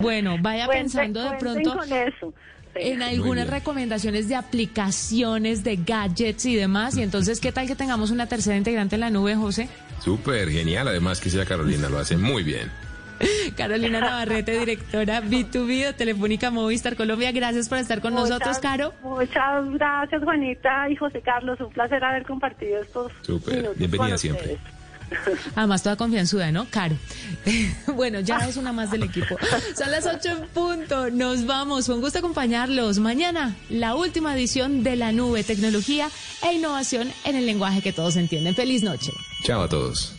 Bueno, vaya pensando de pronto con eso. en algunas recomendaciones de aplicaciones, de gadgets y demás. Y entonces, ¿qué tal que tengamos una tercera integrante en la nube, José? Súper genial, además que sea Carolina, lo hace muy bien. Carolina Navarrete, directora B2B de Telefónica Movistar Colombia. Gracias por estar con nosotros, Caro. Muchas gracias, Juanita y José Carlos. Un placer haber compartido estos Súper, minutos bienvenida con siempre. ustedes. Además, toda confianzuda, ¿no? Caro. bueno, ya es una más del equipo. Son las 8 en punto. Nos vamos. Fue un gusto acompañarlos. Mañana, la última edición de La Nube, tecnología e innovación en el lenguaje que todos entienden. Feliz noche. Chao a todos.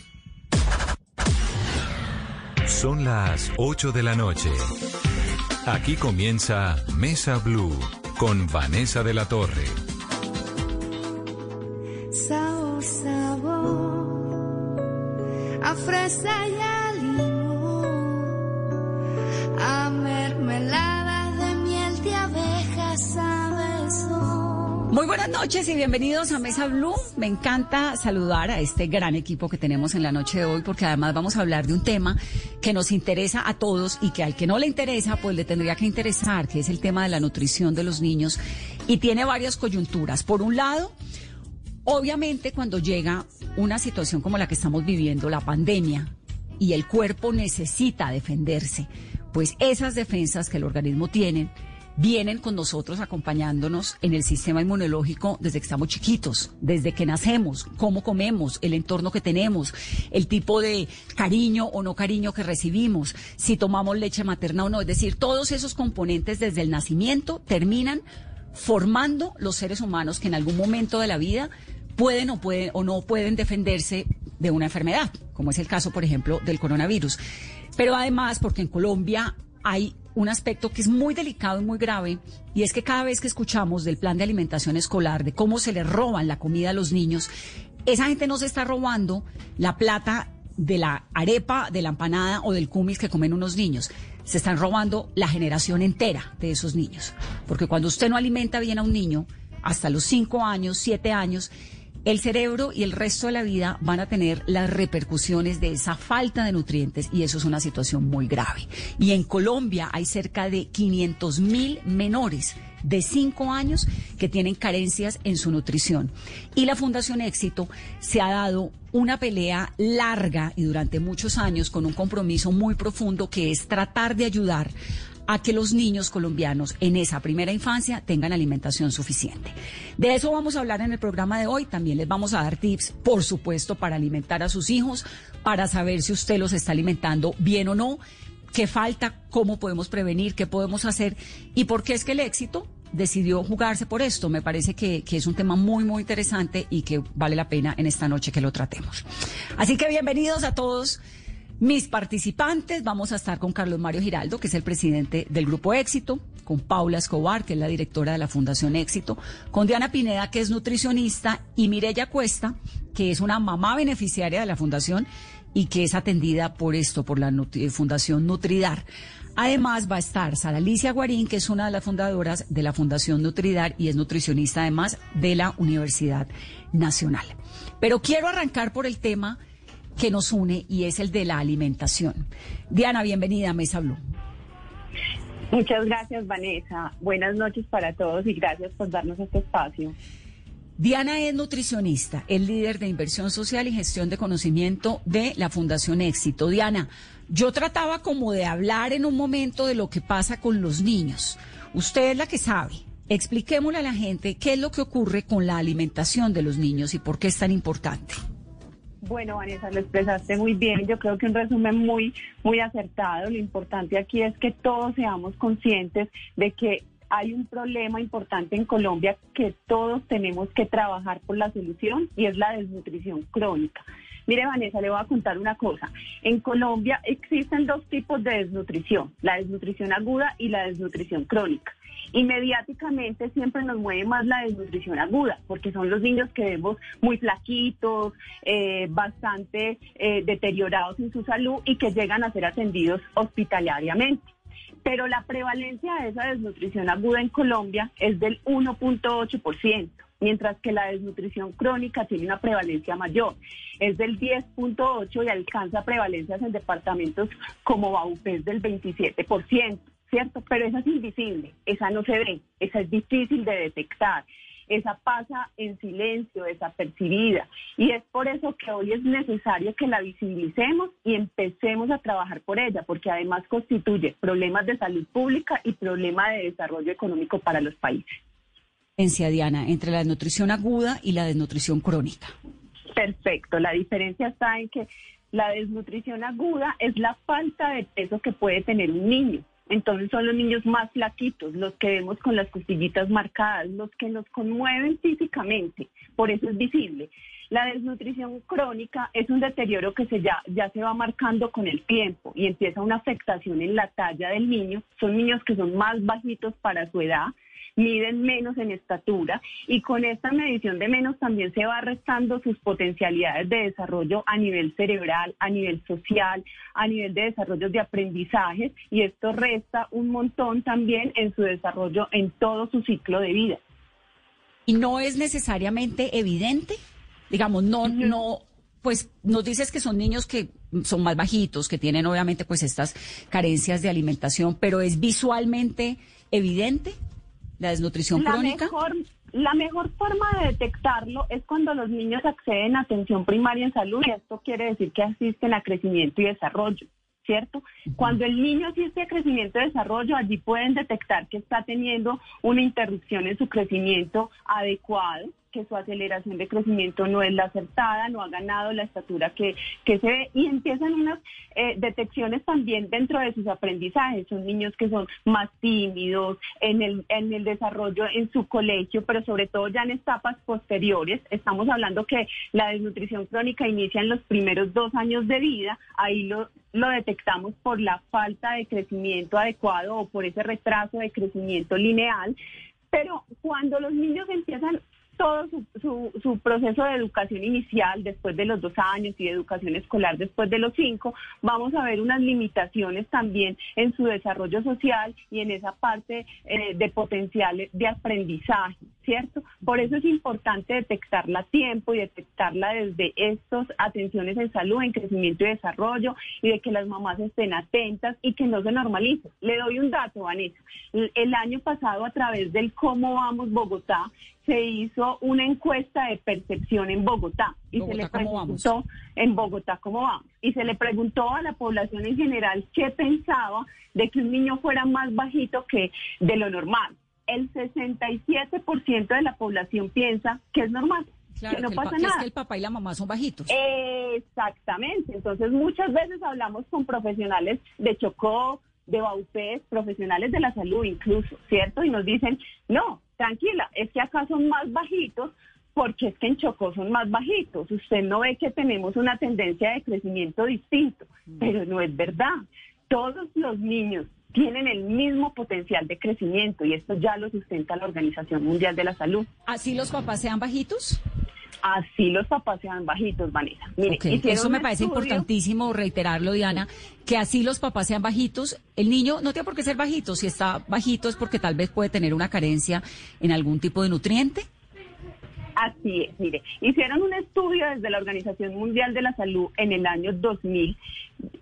Son las 8 de la noche. Aquí comienza Mesa Blue con Vanessa de la Torre. Sabor, sabor, a fresa y a limón, a mermelada de miel de abeja, sabes Muy buenas noches y bienvenidos a Mesa Blue. Me encanta saludar a este gran equipo que tenemos en la noche de hoy porque además vamos a hablar de un tema que nos interesa a todos y que al que no le interesa pues le tendría que interesar, que es el tema de la nutrición de los niños y tiene varias coyunturas. Por un lado, obviamente cuando llega una situación como la que estamos viviendo, la pandemia, y el cuerpo necesita defenderse, pues esas defensas que el organismo tiene vienen con nosotros acompañándonos en el sistema inmunológico desde que estamos chiquitos, desde que nacemos, cómo comemos, el entorno que tenemos, el tipo de cariño o no cariño que recibimos, si tomamos leche materna o no, es decir, todos esos componentes desde el nacimiento terminan formando los seres humanos que en algún momento de la vida pueden o pueden o no pueden defenderse de una enfermedad, como es el caso, por ejemplo, del coronavirus. Pero además, porque en Colombia hay un aspecto que es muy delicado y muy grave, y es que cada vez que escuchamos del plan de alimentación escolar, de cómo se le roban la comida a los niños, esa gente no se está robando la plata de la arepa, de la empanada o del cumis que comen unos niños. Se están robando la generación entera de esos niños. Porque cuando usted no alimenta bien a un niño, hasta los 5 años, 7 años, el cerebro y el resto de la vida van a tener las repercusiones de esa falta de nutrientes y eso es una situación muy grave. Y en Colombia hay cerca de 500 mil menores de 5 años que tienen carencias en su nutrición. Y la Fundación Éxito se ha dado una pelea larga y durante muchos años con un compromiso muy profundo que es tratar de ayudar a que los niños colombianos en esa primera infancia tengan alimentación suficiente. De eso vamos a hablar en el programa de hoy. También les vamos a dar tips, por supuesto, para alimentar a sus hijos, para saber si usted los está alimentando bien o no, qué falta, cómo podemos prevenir, qué podemos hacer y por qué es que el éxito decidió jugarse por esto. Me parece que, que, es un tema muy, muy interesante y que vale la pena en esta noche que lo tratemos. Así que bienvenidos a todos. Mis participantes, vamos a estar con Carlos Mario Giraldo, que es el presidente del Grupo Éxito, con Paula Escobar, que es la directora de la Fundación Éxito, con Diana Pineda, que es nutricionista, y Mireya Cuesta, que es una mamá beneficiaria de la Fundación y que es atendida por esto, por la Nutri Fundación Nutridar. Además va a estar Sara Alicia Guarín, que es una de las fundadoras de la Fundación Nutridar y es nutricionista además de la Universidad Nacional. Pero quiero arrancar por el tema que nos une y es el de la alimentación. Diana, bienvenida a Mesa Blue. Muchas gracias, Vanessa. Buenas noches para todos y gracias por darnos este espacio. Diana es nutricionista, es líder de inversión social y gestión de conocimiento de la Fundación Éxito. Diana, yo trataba como de hablar en un momento de lo que pasa con los niños. Usted es la que sabe. Expliquémosle a la gente qué es lo que ocurre con la alimentación de los niños y por qué es tan importante. Bueno, Vanessa, lo expresaste muy bien. Yo creo que un resumen muy, muy acertado. Lo importante aquí es que todos seamos conscientes de que hay un problema importante en Colombia que todos tenemos que trabajar por la solución y es la desnutrición crónica. Mire, Vanessa, le voy a contar una cosa. En Colombia existen dos tipos de desnutrición, la desnutrición aguda y la desnutrición crónica. Y mediáticamente siempre nos mueve más la desnutrición aguda, porque son los niños que vemos muy flaquitos, eh, bastante eh, deteriorados en su salud y que llegan a ser atendidos hospitalariamente. Pero la prevalencia de esa desnutrición aguda en Colombia es del 1.8%. mientras que la desnutrición crónica tiene una prevalencia mayor. Es del 10.8 y alcanza prevalencias en departamentos como Baupés del 27%, ¿cierto? Pero esa es invisible, esa no se ve, esa es difícil de detectar esa pasa en silencio, desapercibida. Y es por eso que hoy es necesario que la visibilicemos y empecemos a trabajar por ella, porque además constituye problemas de salud pública y problemas de desarrollo económico para los países. Diana, entre la desnutrición aguda y la desnutrición crónica. Perfecto, la diferencia está en que la desnutrición aguda es la falta de peso que puede tener un niño entonces son los niños más flaquitos, los que vemos con las costillitas marcadas, los que nos conmueven físicamente, por eso es visible. La desnutrición crónica es un deterioro que se ya, ya se va marcando con el tiempo y empieza una afectación en la talla del niño. Son niños que son más bajitos para su edad, miden menos en estatura y con esta medición de menos también se va restando sus potencialidades de desarrollo a nivel cerebral, a nivel social, a nivel de desarrollo de aprendizaje y esto resta un montón también en su desarrollo en todo su ciclo de vida. Y no es necesariamente evidente, digamos, no, no, pues nos dices que son niños que son más bajitos, que tienen obviamente pues estas carencias de alimentación, pero es visualmente evidente la desnutrición la crónica? Mejor, la mejor forma de detectarlo es cuando los niños acceden a atención primaria en salud y esto quiere decir que asisten a crecimiento y desarrollo. ¿Cierto? Cuando el niño asiste a crecimiento y desarrollo, allí pueden detectar que está teniendo una interrupción en su crecimiento adecuado, que su aceleración de crecimiento no es la acertada, no ha ganado la estatura que, que se ve y empiezan unas eh, detecciones también dentro de sus aprendizajes. Son niños que son más tímidos en el, en el desarrollo en su colegio, pero sobre todo ya en etapas posteriores. Estamos hablando que la desnutrición crónica inicia en los primeros dos años de vida, ahí lo, lo detectamos por la falta de crecimiento adecuado o por ese retraso de crecimiento lineal. Pero cuando los niños empiezan todo su, proceso de educación inicial después de los dos años y de educación escolar después de los cinco, vamos a ver unas limitaciones también en su desarrollo social y en esa parte eh, de potenciales de aprendizaje, ¿cierto? Por eso es importante detectarla a tiempo y detectarla desde estas atenciones en salud, en crecimiento y desarrollo y de que las mamás estén atentas y que no se normalice. Le doy un dato, Vanessa. El año pasado a través del Cómo Vamos Bogotá, se hizo una encuesta de percepción en Bogotá y se le preguntó en Bogotá cómo vamos y se le preguntó a la población en general qué pensaba de que un niño fuera más bajito que de lo normal. El 67% de la población piensa que es normal. que no pasa nada. Es que el papá y la mamá son bajitos. Exactamente. Entonces, muchas veces hablamos con profesionales de Chocó, de Baupés, profesionales de la salud incluso, ¿cierto? Y nos dicen, no, tranquila, es que acá son más bajitos porque es que en Chocó son más bajitos. Usted no ve que tenemos una tendencia de crecimiento distinto, mm. pero no es verdad. Todos los niños tienen el mismo potencial de crecimiento y esto ya lo sustenta la Organización Mundial de la Salud. ¿Así los papás sean bajitos? Así los papás sean bajitos, Vanessa. eso me parece importantísimo reiterarlo, Diana, que así los papás sean bajitos. El niño no tiene por qué ser bajito, si está bajito es porque tal vez puede tener una carencia en algún tipo de nutriente. Así es, mire, hicieron un estudio desde la Organización Mundial de la Salud en el año 2000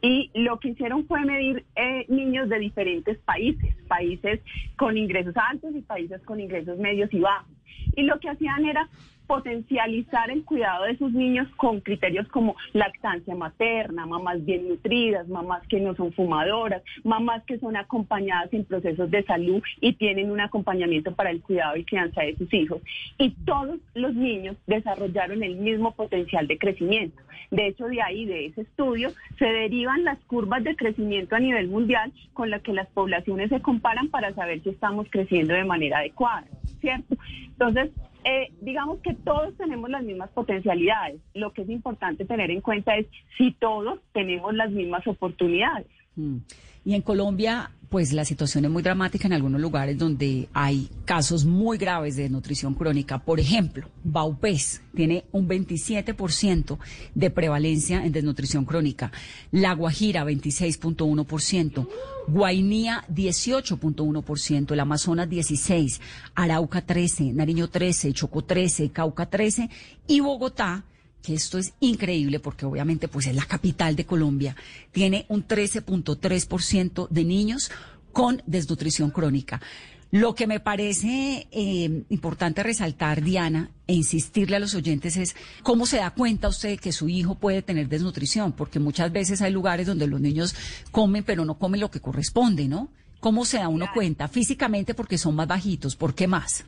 y lo que hicieron fue medir eh, niños de diferentes países, países con ingresos altos y países con ingresos medios y bajos. Y lo que hacían era potencializar el cuidado de sus niños con criterios como lactancia materna, mamás bien nutridas, mamás que no son fumadoras, mamás que son acompañadas en procesos de salud y tienen un acompañamiento para el cuidado y crianza de sus hijos. Y todos los niños desarrollaron el mismo potencial de crecimiento. De hecho, de ahí, de ese estudio, se derivan las curvas de crecimiento a nivel mundial con las que las poblaciones se comparan para saber si estamos creciendo de manera adecuada, ¿cierto? Entonces, eh, digamos que todos tenemos las mismas potencialidades. Lo que es importante tener en cuenta es si todos tenemos las mismas oportunidades. Mm. Y en Colombia, pues la situación es muy dramática en algunos lugares donde hay casos muy graves de desnutrición crónica. Por ejemplo, Baupés tiene un 27% de prevalencia en desnutrición crónica. La Guajira, 26.1%. Guainía, 18.1%. El Amazonas, 16%. Arauca, 13%. Nariño, 13%. Chocó, 13%. Cauca, 13%. Y Bogotá, que esto es increíble porque obviamente pues es la capital de Colombia, tiene un 13.3% de niños con desnutrición crónica. Lo que me parece eh, importante resaltar, Diana, e insistirle a los oyentes es cómo se da cuenta usted que su hijo puede tener desnutrición, porque muchas veces hay lugares donde los niños comen, pero no comen lo que corresponde, ¿no? ¿Cómo se da uno cuenta? Físicamente porque son más bajitos, ¿por qué más?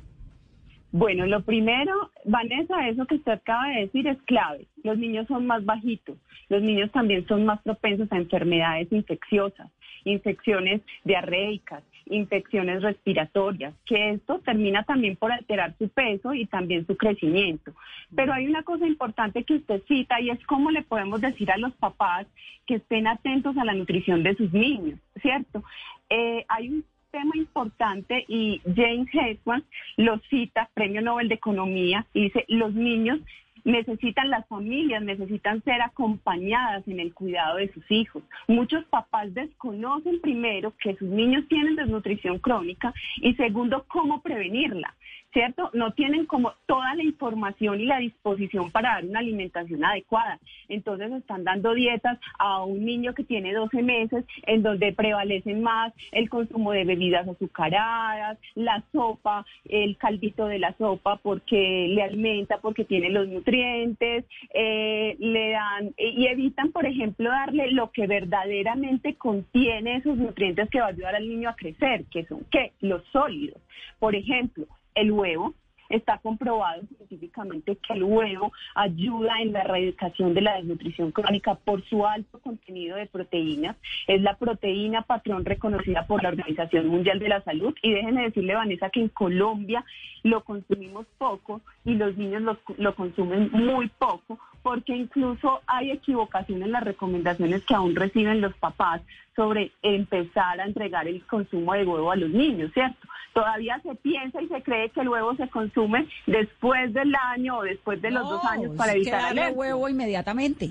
Bueno, lo primero, Vanessa, eso que usted acaba de decir es clave. Los niños son más bajitos. Los niños también son más propensos a enfermedades infecciosas, infecciones diarreicas, infecciones respiratorias, que esto termina también por alterar su peso y también su crecimiento. Pero hay una cosa importante que usted cita y es cómo le podemos decir a los papás que estén atentos a la nutrición de sus niños, ¿cierto? Eh, hay un tema importante y James Heswan lo cita, Premio Nobel de Economía, y dice, los niños necesitan las familias, necesitan ser acompañadas en el cuidado de sus hijos. Muchos papás desconocen primero que sus niños tienen desnutrición crónica y segundo, cómo prevenirla. ¿Cierto? No tienen como toda la información y la disposición para dar una alimentación adecuada. Entonces están dando dietas a un niño que tiene 12 meses en donde prevalecen más el consumo de bebidas azucaradas, la sopa, el caldito de la sopa porque le alimenta, porque tiene los nutrientes, eh, le dan y evitan, por ejemplo, darle lo que verdaderamente contiene esos nutrientes que va a ayudar al niño a crecer, que son qué? Los sólidos. Por ejemplo, el huevo. Está comprobado científicamente que el huevo ayuda en la erradicación de la desnutrición crónica por su alto contenido de proteínas. Es la proteína patrón reconocida por la Organización Mundial de la Salud. Y déjenme decirle, Vanessa, que en Colombia lo consumimos poco y los niños lo, lo consumen muy poco porque incluso hay equivocación en las recomendaciones que aún reciben los papás sobre empezar a entregar el consumo de huevo a los niños, ¿cierto? Todavía se piensa y se cree que el huevo se consume después del año o después de los dos años para evitar el huevo inmediatamente.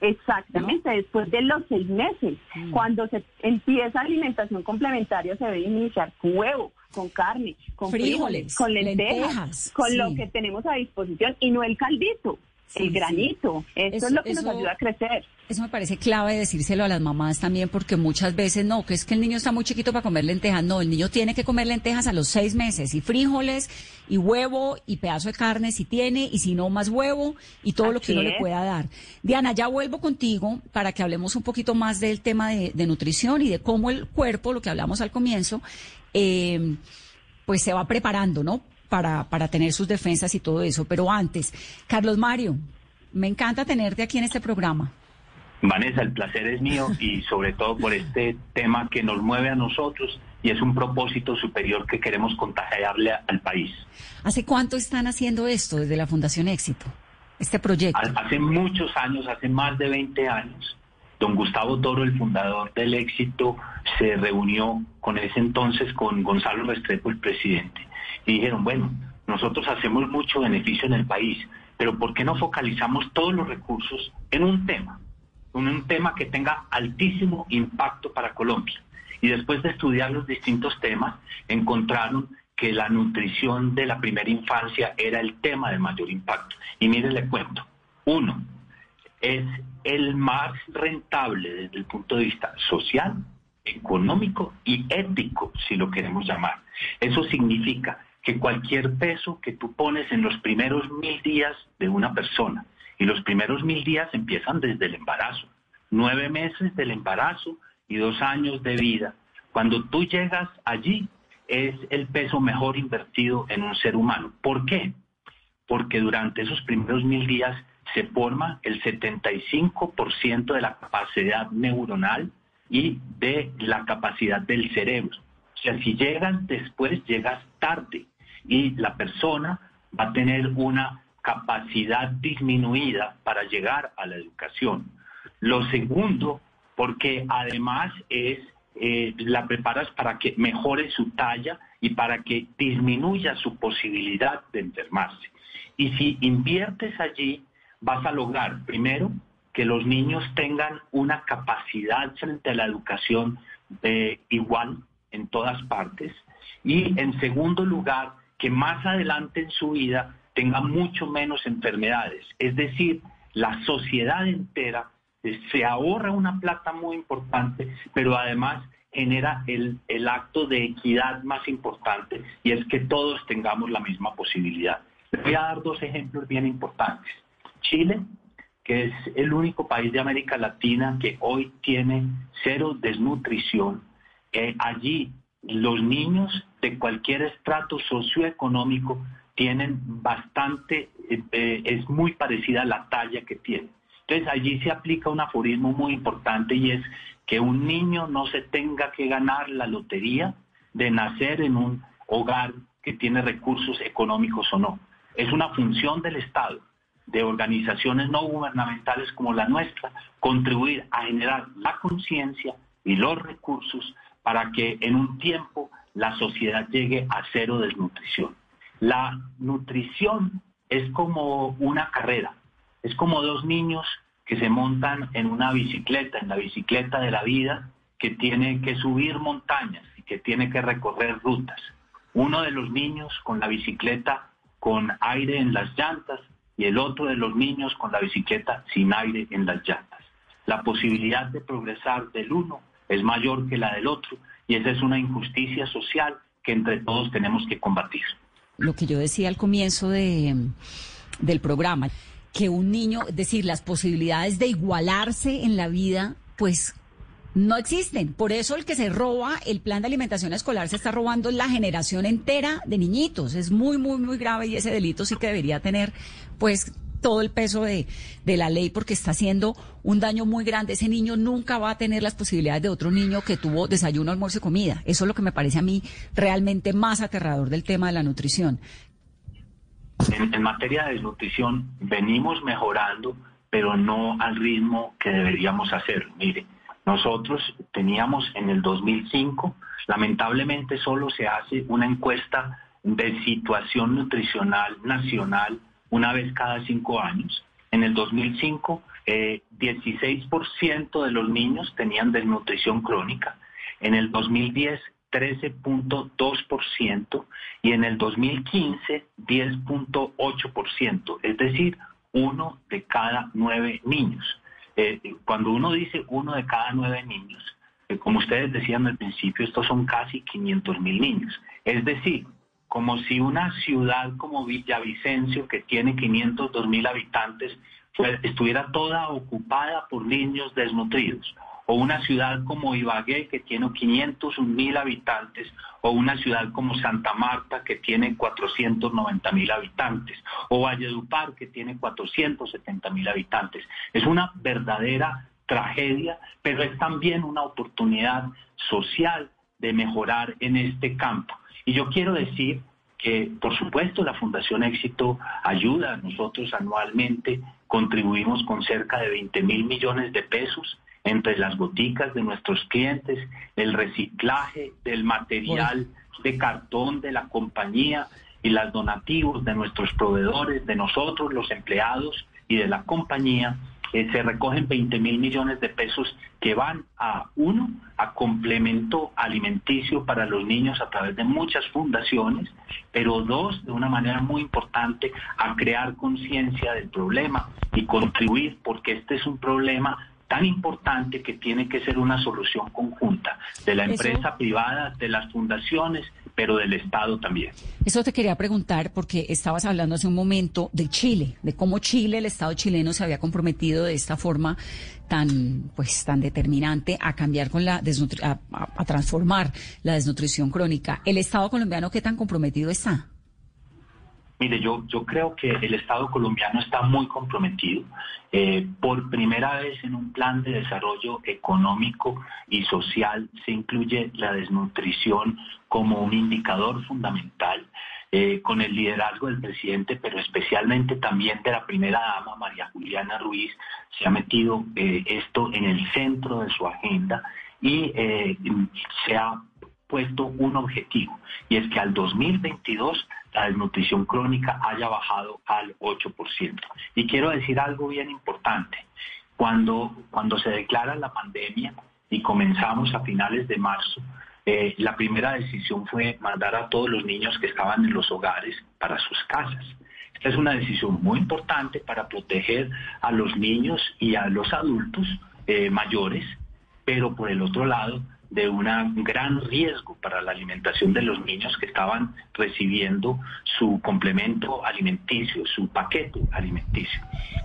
Exactamente, después de los seis meses. Mm. Cuando se empieza alimentación complementaria se debe iniciar con huevo, con carne, con frijoles, con lentejas, con lo que tenemos a disposición y no el caldito el granito. Eso, es lo que nos ayuda a crecer. Eso me parece clave decírselo a las mamás también, porque muchas veces no, que es que el niño está muy chiquito para comer lentejas. No, el niño tiene que comer lentejas a los seis meses, y frijoles, y huevo, y pedazo de carne si tiene, y si no, más huevo, y todo lo que uno le pueda dar. Diana, ya vuelvo contigo para que hablemos un poquito más del tema de, nutrición y de cómo el cuerpo, lo que hablamos al comienzo, eh, pues se va preparando, ¿no? Para, para tener sus defensas y todo eso. Pero antes, Carlos Mario, me encanta tenerte aquí en este programa. Vanessa, el placer es mío y sobre todo por este tema que nos mueve a nosotros y es un propósito superior que queremos contagiarle al país. ¿Hace cuánto están haciendo esto desde la Fundación Éxito, este proyecto? Hace muchos años, hace más de 20 años. Don Gustavo Toro, el fundador del Éxito, se reunió con ese entonces con Gonzalo Restrepo, el presidente y dijeron, bueno, nosotros hacemos mucho beneficio en el país, pero ¿por qué no focalizamos todos los recursos en un tema? En un tema que tenga altísimo impacto para Colombia. Y después de estudiar los distintos temas, encontraron que la nutrición de la primera infancia era el tema de mayor impacto. Y mire, le cuento. Uno, es el más rentable desde el punto de vista social, económico y ético, si lo queremos llamar. Eso significa que cualquier peso que tú pones en los primeros mil días de una persona, y los primeros mil días empiezan desde el embarazo, nueve meses del embarazo y dos años de vida. Cuando tú llegas allí, es el peso mejor invertido en un ser humano. ¿Por qué? Porque durante esos primeros mil días se forma el 75% de la capacidad neuronal y de la capacidad del cerebro. O sea, si llegas después, llegas tarde y la persona va a tener una capacidad disminuida para llegar a la educación. Lo segundo, porque además es eh, la preparas para que mejore su talla y para que disminuya su posibilidad de enfermarse. Y si inviertes allí, vas a lograr, primero, que los niños tengan una capacidad frente a la educación eh, igual en todas partes. Y en segundo lugar, que más adelante en su vida tengan mucho menos enfermedades. Es decir, la sociedad entera eh, se ahorra una plata muy importante, pero además genera el, el acto de equidad más importante y es que todos tengamos la misma posibilidad. Voy a dar dos ejemplos bien importantes. Chile, que es el único país de América Latina que hoy tiene cero desnutrición. Eh, allí los niños de cualquier estrato socioeconómico tienen bastante, eh, eh, es muy parecida a la talla que tienen. Entonces allí se aplica un aforismo muy importante y es que un niño no se tenga que ganar la lotería de nacer en un hogar que tiene recursos económicos o no. Es una función del Estado, de organizaciones no gubernamentales como la nuestra, contribuir a generar la conciencia y los recursos para que en un tiempo la sociedad llegue a cero desnutrición. La nutrición es como una carrera, es como dos niños que se montan en una bicicleta, en la bicicleta de la vida, que tiene que subir montañas y que tiene que recorrer rutas. Uno de los niños con la bicicleta con aire en las llantas y el otro de los niños con la bicicleta sin aire en las llantas. La posibilidad de progresar del uno es mayor que la del otro y esa es una injusticia social que entre todos tenemos que combatir. Lo que yo decía al comienzo de, del programa, que un niño, es decir, las posibilidades de igualarse en la vida, pues no existen. Por eso el que se roba el plan de alimentación escolar se está robando la generación entera de niñitos. Es muy, muy, muy grave y ese delito sí que debería tener, pues, todo el peso de, de, la ley porque está haciendo un daño muy grande. Ese niño nunca va a tener las posibilidades de otro niño que tuvo desayuno, almuerzo y comida. Eso es lo que me parece a mí realmente más aterrador del tema de la nutrición. En, en materia de desnutrición venimos mejorando, pero no al ritmo que deberíamos hacer. Mire, nosotros teníamos en el 2005, lamentablemente solo se hace una encuesta de situación nutricional nacional una vez cada cinco años. En el 2005, eh, 16% de los niños tenían desnutrición crónica. En el 2010, 13.2% y en el 2015, 10.8%, es decir, uno de cada nueve niños. Eh, cuando uno dice uno de cada nueve niños, eh, como ustedes decían al principio, estos son casi 500 mil niños. Es decir, como si una ciudad como Villavicencio, que tiene 502 mil habitantes, estuviera toda ocupada por niños desnutridos o una ciudad como Ibagué que tiene 501 mil habitantes, o una ciudad como Santa Marta que tiene 490 mil habitantes, o Valledupar que tiene 470 mil habitantes. Es una verdadera tragedia, pero es también una oportunidad social de mejorar en este campo. Y yo quiero decir que, por supuesto, la Fundación Éxito ayuda. Nosotros anualmente contribuimos con cerca de 20 mil millones de pesos entre las boticas de nuestros clientes, el reciclaje del material de cartón de la compañía y las donativos de nuestros proveedores, de nosotros los empleados y de la compañía, eh, se recogen 20 mil millones de pesos que van a, uno, a complemento alimenticio para los niños a través de muchas fundaciones, pero dos, de una manera muy importante, a crear conciencia del problema y contribuir, porque este es un problema tan importante que tiene que ser una solución conjunta de la empresa privada, de las fundaciones, pero del Estado también. Eso te quería preguntar porque estabas hablando hace un momento de Chile, de cómo Chile, el Estado chileno se había comprometido de esta forma tan pues tan determinante a cambiar con la a, a transformar la desnutrición crónica. ¿El Estado colombiano qué tan comprometido está? Mire, yo, creo que el Estado colombiano está muy comprometido. Eh, por primera vez en un plan de desarrollo económico y social se incluye la desnutrición como un indicador fundamental. eh, con el liderazgo del presidente, pero especialmente también de la primera dama, María Juliana Ruiz, se ha metido eh, esto en el centro de su agenda y se ha puesto un objetivo, y es que al 2022 la desnutrición crónica haya bajado al 8%. Y quiero decir algo bien importante. Cuando, cuando se declara la pandemia y comenzamos a finales de marzo, eh, la primera decisión fue mandar a todos los niños que estaban en los hogares para sus casas. Esta es una decisión muy importante para proteger a los niños y a los adultos eh, mayores, pero por el otro lado, de un gran riesgo para la alimentación de los niños que estaban recibiendo su complemento alimenticio, su paquete alimenticio.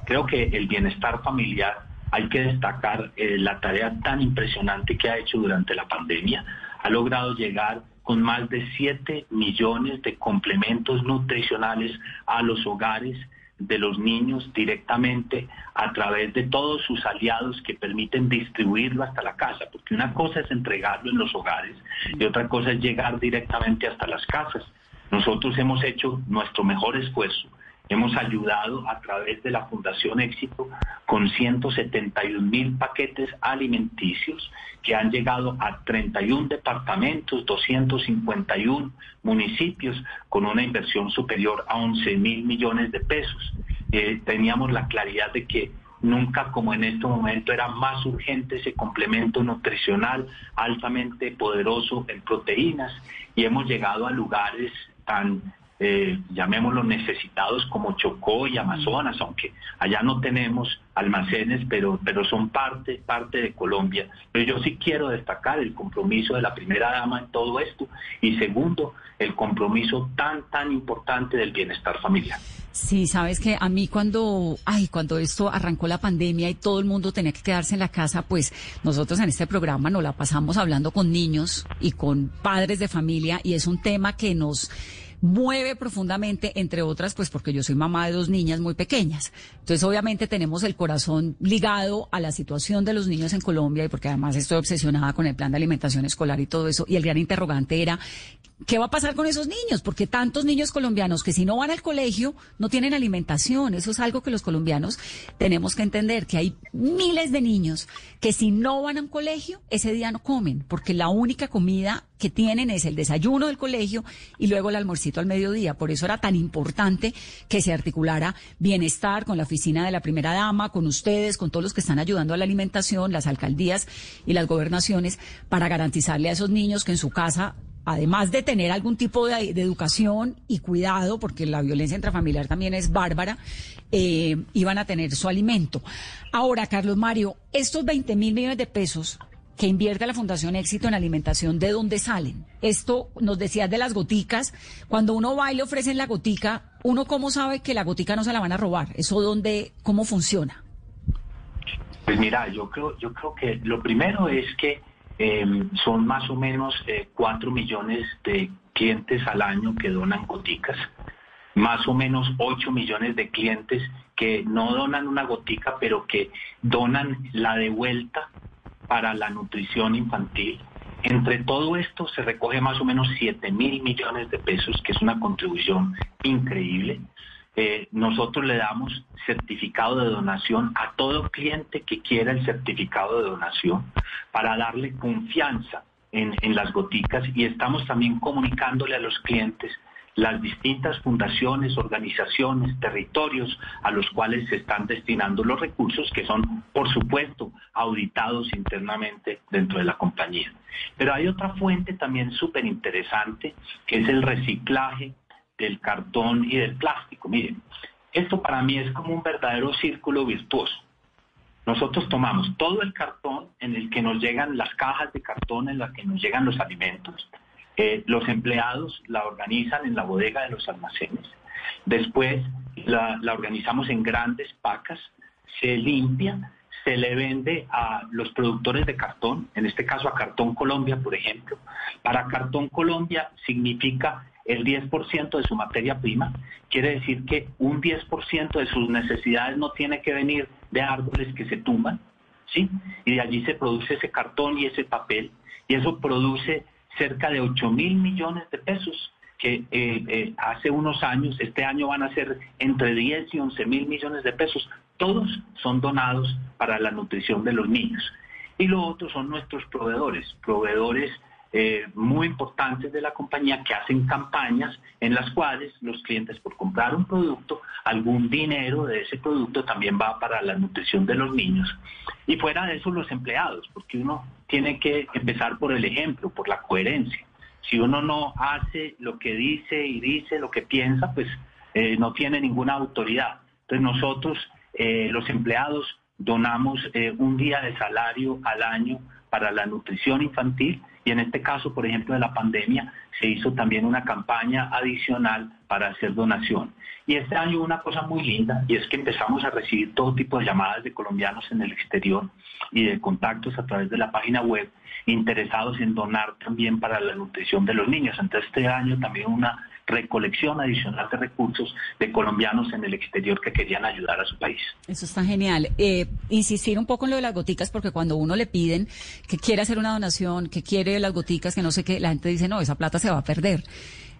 Creo que el bienestar familiar hay que destacar eh, la tarea tan impresionante que ha hecho durante la pandemia ha logrado llegar con más de 7 millones de complementos nutricionales a los hogares de los niños directamente a través de todos sus aliados que permiten distribuirlo hasta la casa, porque una cosa es entregarlo en los hogares y otra cosa es llegar directamente hasta las casas. Nosotros hemos hecho nuestro mejor esfuerzo Hemos ayudado a través de la Fundación Éxito con 171 mil paquetes alimenticios que han llegado a 31 departamentos, 251 municipios con una inversión superior a 11 mil millones de pesos. Eh, teníamos la claridad de que nunca como en este momento era más urgente ese complemento nutricional altamente poderoso en proteínas y hemos llegado a lugares tan eh, llamémoslo necesitados como Chocó y Amazonas, aunque allá no tenemos almacenes, pero, pero son parte, parte de Colombia. Pero yo sí quiero destacar el compromiso de la primera dama en todo esto y segundo, el compromiso tan, tan importante del bienestar familiar. Sí, sabes que a mí cuando, ay, cuando esto arrancó la pandemia y todo el mundo tenía que quedarse en la casa, pues nosotros en este programa nos la pasamos hablando con niños y con padres de familia y es un tema que nos mueve profundamente, entre otras, pues porque yo soy mamá de dos niñas muy pequeñas. Entonces, obviamente tenemos el corazón ligado a la situación de los niños en Colombia y porque además estoy obsesionada con el plan de alimentación escolar y todo eso. Y el gran interrogante era, ¿qué va a pasar con esos niños? Porque tantos niños colombianos que si no van al colegio no tienen alimentación. Eso es algo que los colombianos tenemos que entender, que hay miles de niños que si no van a un colegio, ese día no comen, porque la única comida que tienen es el desayuno del colegio y luego el almuercito al mediodía. Por eso era tan importante que se articulara bienestar con la oficina de la primera dama, con ustedes, con todos los que están ayudando a la alimentación, las alcaldías y las gobernaciones, para garantizarle a esos niños que en su casa además de tener algún tipo de, educación y cuidado, porque la violencia intrafamiliar también es bárbara, eh, iban a tener su alimento. Ahora, Carlos Mario, estos 20 mil millones de pesos que invierte la Fundación Éxito en alimentación, ¿de dónde salen? Esto nos decías de las goticas. Cuando uno va y le ofrecen la gotica, ¿uno cómo sabe que la gotica no se la van a robar? ¿Eso dónde, cómo funciona? Pues mira, yo creo, yo creo que lo primero es que em, son más o menos eh, 4 millones de clientes al año que donan goticas, más o menos 8 millones de clientes que no donan una gotica, pero que donan la de vuelta para la nutrición infantil. Entre todo esto se recoge más o menos 7 mil millones de pesos, que es una contribución increíble. Eh, nosotros le damos certificado de donación a todo cliente que quiera el certificado de donación para darle confianza en, en las goticas y estamos también comunicándole a los clientes las distintas fundaciones, organizaciones, territorios a los cuales se están destinando los recursos que son, por supuesto, auditados internamente dentro de la compañía. Pero hay otra fuente también súper interesante, que es el reciclaje del cartón y del plástico. Miren, esto para mí es como un verdadero círculo virtuoso. Nosotros tomamos todo el cartón en el que nos llegan las cajas de cartón en las que nos llegan los alimentos, eh, los empleados la organizan en la bodega de los almacenes. Después la, organizamos en grandes pacas, se limpia, se le vende a los productores de cartón, en este caso a Cartón Colombia, por ejemplo. Para Cartón Colombia significa el 10% de su materia prima, quiere decir que un 10% de sus necesidades no tiene que venir de árboles que se tumban, ¿sí? Y de allí se produce ese cartón y ese papel, y eso produce cerca de 8 mil millones de pesos que eh, eh, hace unos años, este año van a ser entre 10 y 11 mil millones de pesos. Todos son donados para la nutrición de los niños. Y lo otro son nuestros proveedores, proveedores eh, muy importantes de la compañía que hacen campañas en las cuales los clientes por comprar un producto, algún dinero de ese producto también va para la nutrición de los niños. Y fuera de eso los empleados, porque uno tiene que empezar por el ejemplo, por la coherencia. Si uno no hace lo que dice y dice lo que piensa, pues eh, no tiene ninguna autoridad. Entonces nosotros, eh, los empleados, donamos un día de salario al año para la nutrición infantil y en este caso, por ejemplo, de la pandemia, se hizo también una campaña adicional para hacer donación. Y este año una cosa muy linda, y es que empezamos a recibir todo tipo de llamadas de colombianos en el exterior y de contactos a través de la página web interesados en donar también para la nutrición de los niños. Entonces este año también una recolección adicional de recursos de colombianos en el exterior que querían ayudar a su país. Eso está genial. Eh, insistir un poco en lo de las goticas, porque cuando uno le piden que quiere hacer una donación, que quiere las goticas, que no sé qué, la gente dice, no, esa plata se va a perder.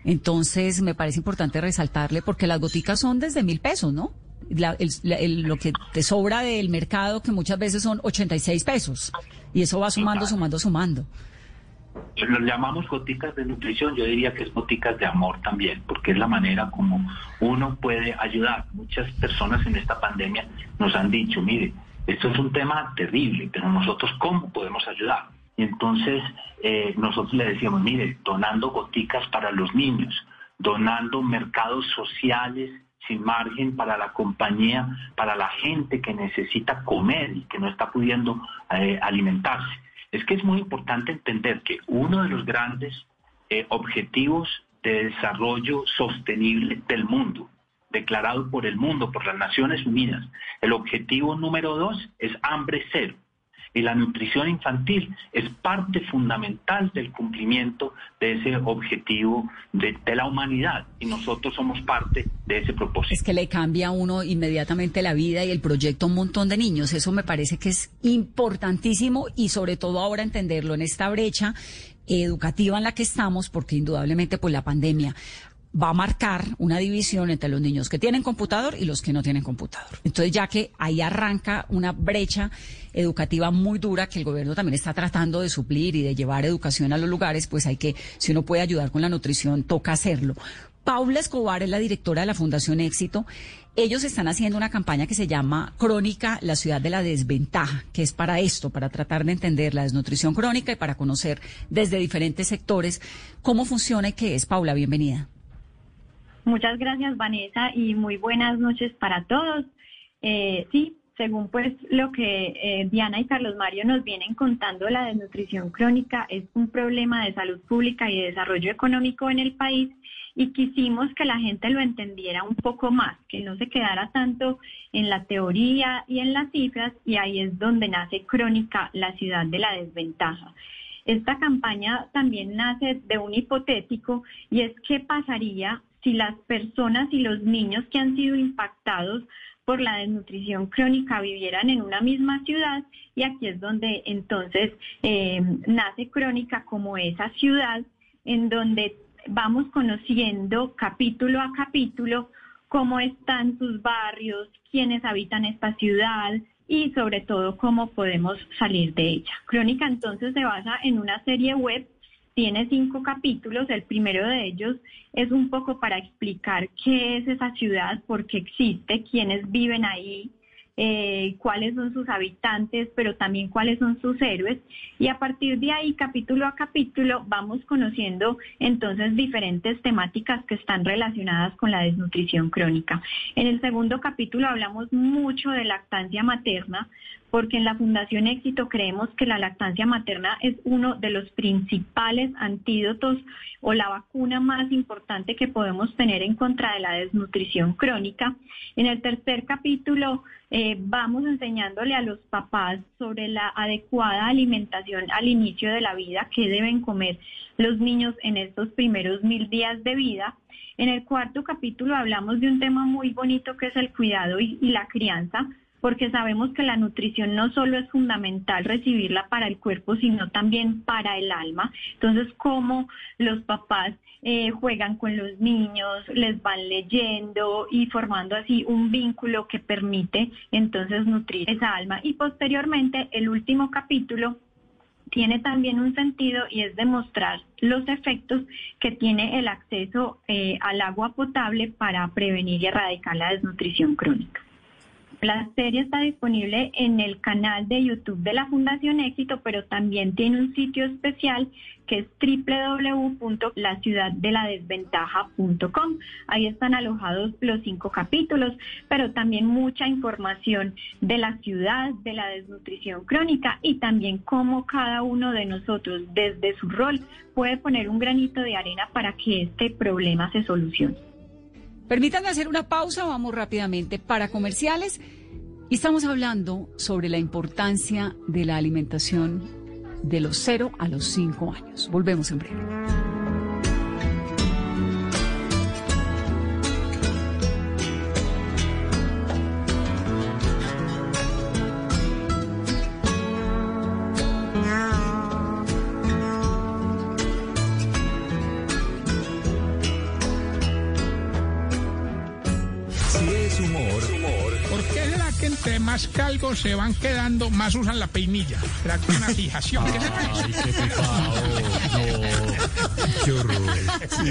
Entonces, me parece importante resaltarle, porque las goticas son desde mil pesos, ¿no? lo que te sobra del mercado, que muchas veces son 86 pesos. Y eso va sumando, sumando, sumando. Lo llamamos goticas de nutrición, yo diría que es goticas de amor también, porque es la manera como uno puede ayudar. Muchas personas en esta pandemia nos han dicho, mire, esto es un tema terrible, pero nosotros cómo podemos ayudar. Y entonces eh, nosotros le decíamos, mire, donando goticas para los niños, donando mercados sociales sin margen para la compañía, para la gente que necesita comer y que no está pudiendo eh, alimentarse. Es que es muy importante entender que uno de los grandes eh, objetivos de desarrollo sostenible del mundo, declarado por el mundo, por las Naciones Unidas, el objetivo número dos es hambre cero. Y la nutrición infantil es parte fundamental del cumplimiento de ese objetivo de, la humanidad y nosotros somos parte de ese propósito. Es que le cambia a uno inmediatamente la vida y el proyecto a un montón de niños. Eso me parece que es importantísimo y sobre todo ahora entenderlo en esta brecha educativa en la que estamos, porque indudablemente pues la pandemia va a marcar una división entre los niños que tienen computador y los que no tienen computador. Entonces, ya que ahí arranca una brecha educativa muy dura que el gobierno también está tratando de suplir y de llevar educación a los lugares, pues hay que, si uno puede ayudar con la nutrición, toca hacerlo. Paula Escobar es la directora de la Fundación Éxito. Ellos están haciendo una campaña que se llama Crónica, la ciudad de la desventaja, que es para esto, para tratar de entender la desnutrición crónica y para conocer desde diferentes sectores cómo funciona y qué es. Paula, bienvenida. Muchas gracias, Vanessa, y muy buenas noches para todos. Eh, sí, según pues lo que eh, Diana y Carlos Mario nos vienen contando, la desnutrición crónica es un problema de salud pública y de desarrollo económico en el país y quisimos que la gente lo entendiera un poco más, que no se quedara tanto en la teoría y en las cifras y ahí es donde nace Crónica, la ciudad de la desventaja. Esta campaña también nace de un hipotético y es qué pasaría si las personas y los niños que han sido impactados por la desnutrición crónica vivieran en una misma ciudad y aquí es donde entonces eh, nace crónica como esa ciudad en donde vamos conociendo capítulo a capítulo cómo están sus barrios, quiénes habitan esta ciudad y sobre todo cómo podemos salir de ella. Crónica entonces se basa en una serie web tiene cinco capítulos. El primero de ellos es un poco para explicar qué es esa ciudad, por qué existe, quiénes viven ahí, eh, cuáles son sus habitantes, pero también cuáles son sus héroes. Y a partir de ahí, capítulo a capítulo, vamos conociendo entonces diferentes temáticas que están relacionadas con la desnutrición crónica. En el segundo capítulo hablamos mucho de lactancia materna, porque en la Fundación Éxito creemos que la lactancia materna es uno de los principales antídotos o la vacuna más importante que podemos tener en contra de la desnutrición crónica. En el tercer capítulo eh, vamos enseñándole a los papás sobre la adecuada alimentación al inicio de la vida, que deben comer los niños en estos primeros mil días de vida. En el cuarto capítulo hablamos de un tema muy bonito que es el cuidado y la crianza porque sabemos que la nutrición no solo es fundamental recibirla para el cuerpo, sino también para el alma. Entonces, cómo los papás eh, juegan con los niños, les van leyendo y formando así un vínculo que permite entonces nutrir esa alma. Y posteriormente, el último capítulo tiene también un sentido y es demostrar los efectos que tiene el acceso eh, al agua potable para prevenir y erradicar la desnutrición crónica. La serie está disponible en el canal de YouTube de la Fundación Éxito, pero también tiene un sitio especial que es www.laciudaddeladesventaja.com. Ahí están alojados los cinco capítulos, pero también mucha información de la ciudad, de la desnutrición crónica y también cómo cada uno de nosotros desde su rol puede poner un granito de arena para que este problema se solucione. Permítanme hacer una pausa, vamos rápidamente para comerciales. Y estamos hablando sobre la importancia de la alimentación de los 0 a los 5 años. Volvemos en breve. Más calvos se van quedando, más usan la peinilla. Que una fijación. qué horror.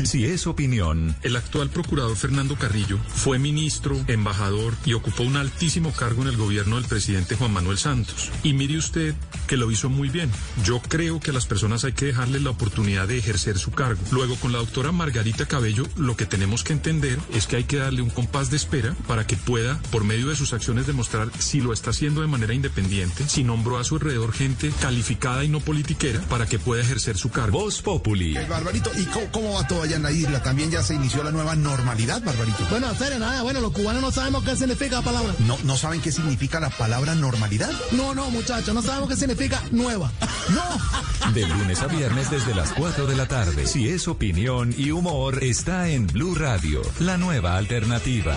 Si es opinión, el actual procurador Fernando Carrillo fue ministro, embajador y ocupó un altísimo cargo en el gobierno del presidente Juan Manuel Santos. Y mire usted que lo hizo muy bien. Yo creo que a las personas hay que dejarles la oportunidad de ejercer su cargo. Luego, con la doctora Margarita Cabello, lo que tenemos que entender es que hay que darle un compás de espera para que pueda, por medio de sus acciones, demostrar si lo está haciendo de manera independiente, si nombró a su alrededor gente calificada y no politiquera para que pueda ejercer su cargo. Voz Populi. Barbarito, ¿y cómo, va todo allá en la isla? ¿También ya se inició la nueva normalidad, Barbarito? Bueno, serio, nada, bueno, los cubanos no sabemos qué significa la palabra. ¿No, ¿No saben qué significa la palabra normalidad? No, no, muchachos, no sabemos qué significa nueva. ¡No! De lunes a viernes desde las 4 de la tarde. Si es opinión y humor, está en Blue Radio, la nueva alternativa.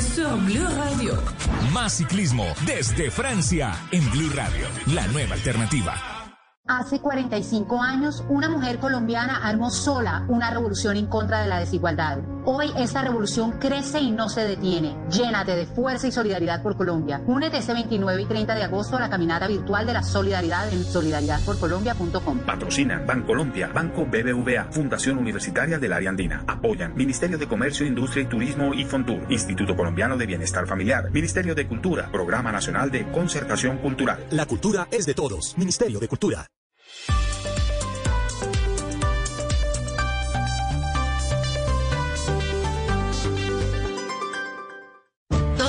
sur Blue Radio. Más ciclismo desde Francia en Blue Radio, la nueva alternativa. Hace 45 años, una mujer colombiana armó sola una revolución en contra de la desigualdad. Hoy esta revolución crece y no se detiene. Llénate de fuerza y solidaridad por Colombia. Únete este 29 y 30 de agosto a la caminata virtual de la solidaridad en solidaridadporcolombia.com. Patrocina Bancolombia, Banco BBVA, Fundación Universitaria del Área Andina. Apoyan Ministerio de Comercio, Industria y Turismo y Fontur, Instituto Colombiano de Bienestar Familiar, Ministerio de Cultura, Programa Nacional de Concertación Cultural. La cultura es de todos. Ministerio de Cultura.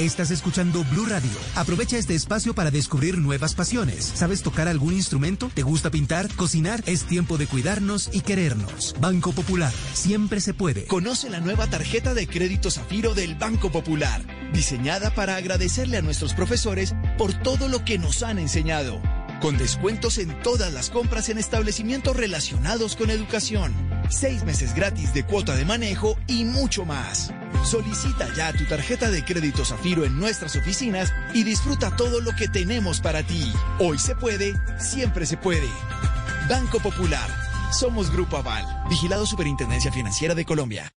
Estás escuchando Blue Radio. Aprovecha este espacio para descubrir nuevas pasiones. ¿Sabes tocar algún instrumento? ¿Te gusta pintar? ¿Cocinar? Es tiempo de cuidarnos y querernos. Banco Popular. Siempre se puede. Conoce la nueva tarjeta de crédito Zafiro del Banco Popular. Diseñada para agradecerle a nuestros profesores por todo lo que nos han enseñado. Con descuentos en todas las compras en establecimientos relacionados con educación. Seis meses gratis de cuota de manejo y mucho más. Solicita ya tu tarjeta de crédito Zafiro en nuestras oficinas y disfruta todo lo que tenemos para ti. Hoy se puede, siempre se puede. Banco Popular. Somos Grupo Aval. Vigilado Superintendencia Financiera de Colombia.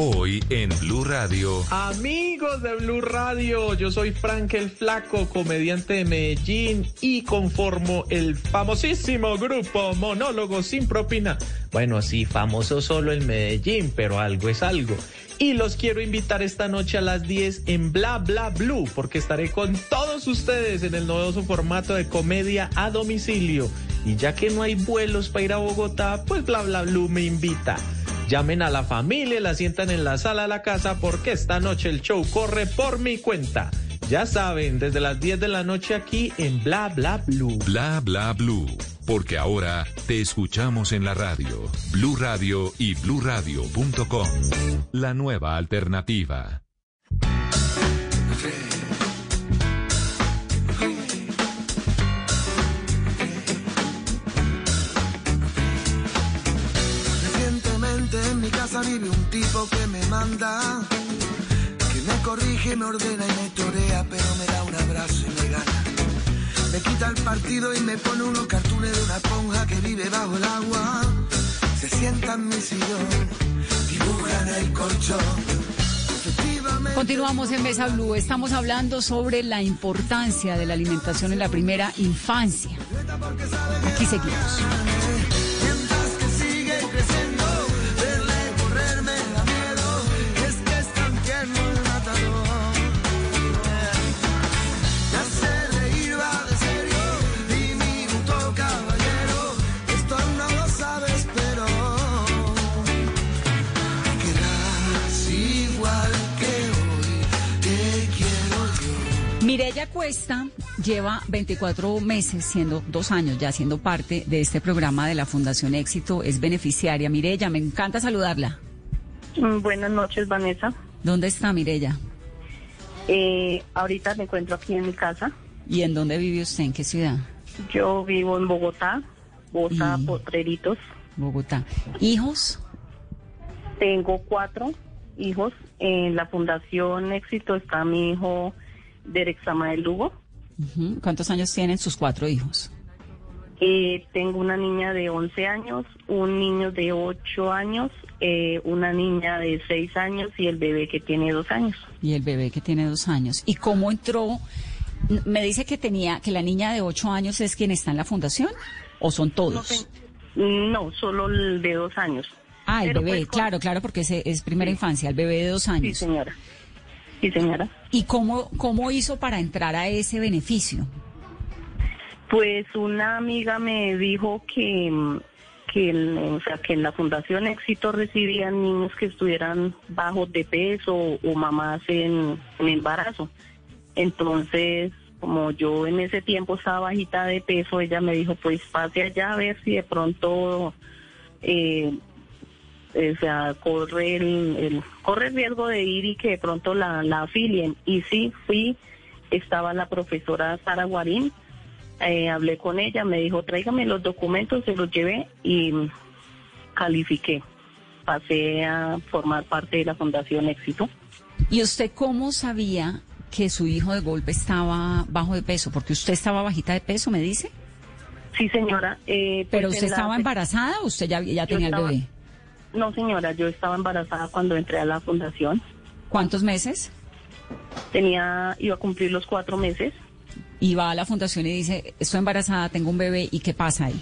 Hoy en Blue Radio. Amigos de Blue Radio, yo soy Frank el Flaco, comediante de Medellín y conformo el famosísimo grupo Monólogo sin propina. Bueno, sí, famoso solo en Medellín, pero algo es algo. Y los quiero invitar esta noche a las 10 en Bla Bla Blue, porque estaré con todos ustedes en el novedoso formato de comedia a domicilio. Y ya que no hay vuelos para ir a Bogotá, pues Bla Bla Blue me invita. Llamen a la familia, la sientan en la sala de la casa porque esta noche el show corre por mi cuenta. Ya saben, desde las 10 de la noche aquí en Bla Bla Blue. Bla Bla Blue. Porque ahora te escuchamos en la radio. Blue Radio y bluradio.com. La nueva alternativa. Casa vive un tipo que me manda, que me corrige, me ordena y me torea, pero me da un abrazo y me gana. Me quita el partido y me pone unos cartones de una esponja que vive bajo el agua. Se sienta en mi sillón, dibuja en el colchón. Continuamos en Mesa Blue. Estamos hablando sobre la importancia de la alimentación en la primera infancia. Aquí seguimos. Yo. Mireya Cuesta lleva 24 meses, siendo dos años ya siendo parte de este programa de la Fundación Éxito. Es beneficiaria. Mireya, me encanta saludarla. Mm, Buenas noches, Vanessa. ¿Dónde está Mireya? Eh, ahorita me encuentro aquí en mi casa. ¿Y en dónde vive usted? ¿En qué ciudad? Yo vivo en Bogotá, Bogotá, Y- Potreritos. Bogotá. ¿Hijos? Tengo cuatro hijos. En la Fundación Éxito está mi hijo Derek Samael Lugo. ¿Cuántos años tienen sus cuatro hijos? Eh, tengo una niña de 11 años, un niño de 8 años, eh, una niña de 6 años y el bebé que tiene 2 años. Y el bebé que tiene dos años. ¿Y cómo entró? Me dice que tenía, que la niña de ocho años es quien está en la fundación, o son todos. No, solo el de 2 años. Ah, el Pero, bebé, pues, claro, claro, porque es, es primera infancia, el bebé de dos años. Sí, señora. Sí, señora. ¿Y cómo, cómo hizo para entrar a ese beneficio? Pues una amiga me dijo que, mm, que, en- o sea, que en la Fundación Éxito recibían niños que estuvieran bajos de peso o mamás en, en embarazo. Entonces, como yo en ese tiempo estaba bajita de peso, ella me dijo, pues pase allá a ver si de pronto, eh, o sea, corre el, el- corre el riesgo de ir y que de pronto la, la afilien. Y sí, fui, estaba la profesora Sara Guarín, eh, hablé con ella, me dijo, tráigame los documentos, se los llevé y califiqué. Pasé a formar parte de la Fundación Éxito. ¿Y usted cómo sabía que su hijo de golpe estaba bajo de peso? Porque usted estaba bajita de peso, me dice. Sí, señora. eh, pues ¿Pero usted la- estaba embarazada o usted ya, ya tenía estaba- el bebé? No, señora, yo estaba embarazada cuando entré a la fundación. ¿Cuántos meses? Tenía, iba a cumplir los cuatro meses. Y va a la fundación y dice, estoy embarazada, tengo un bebé, ¿y qué pasa ahí?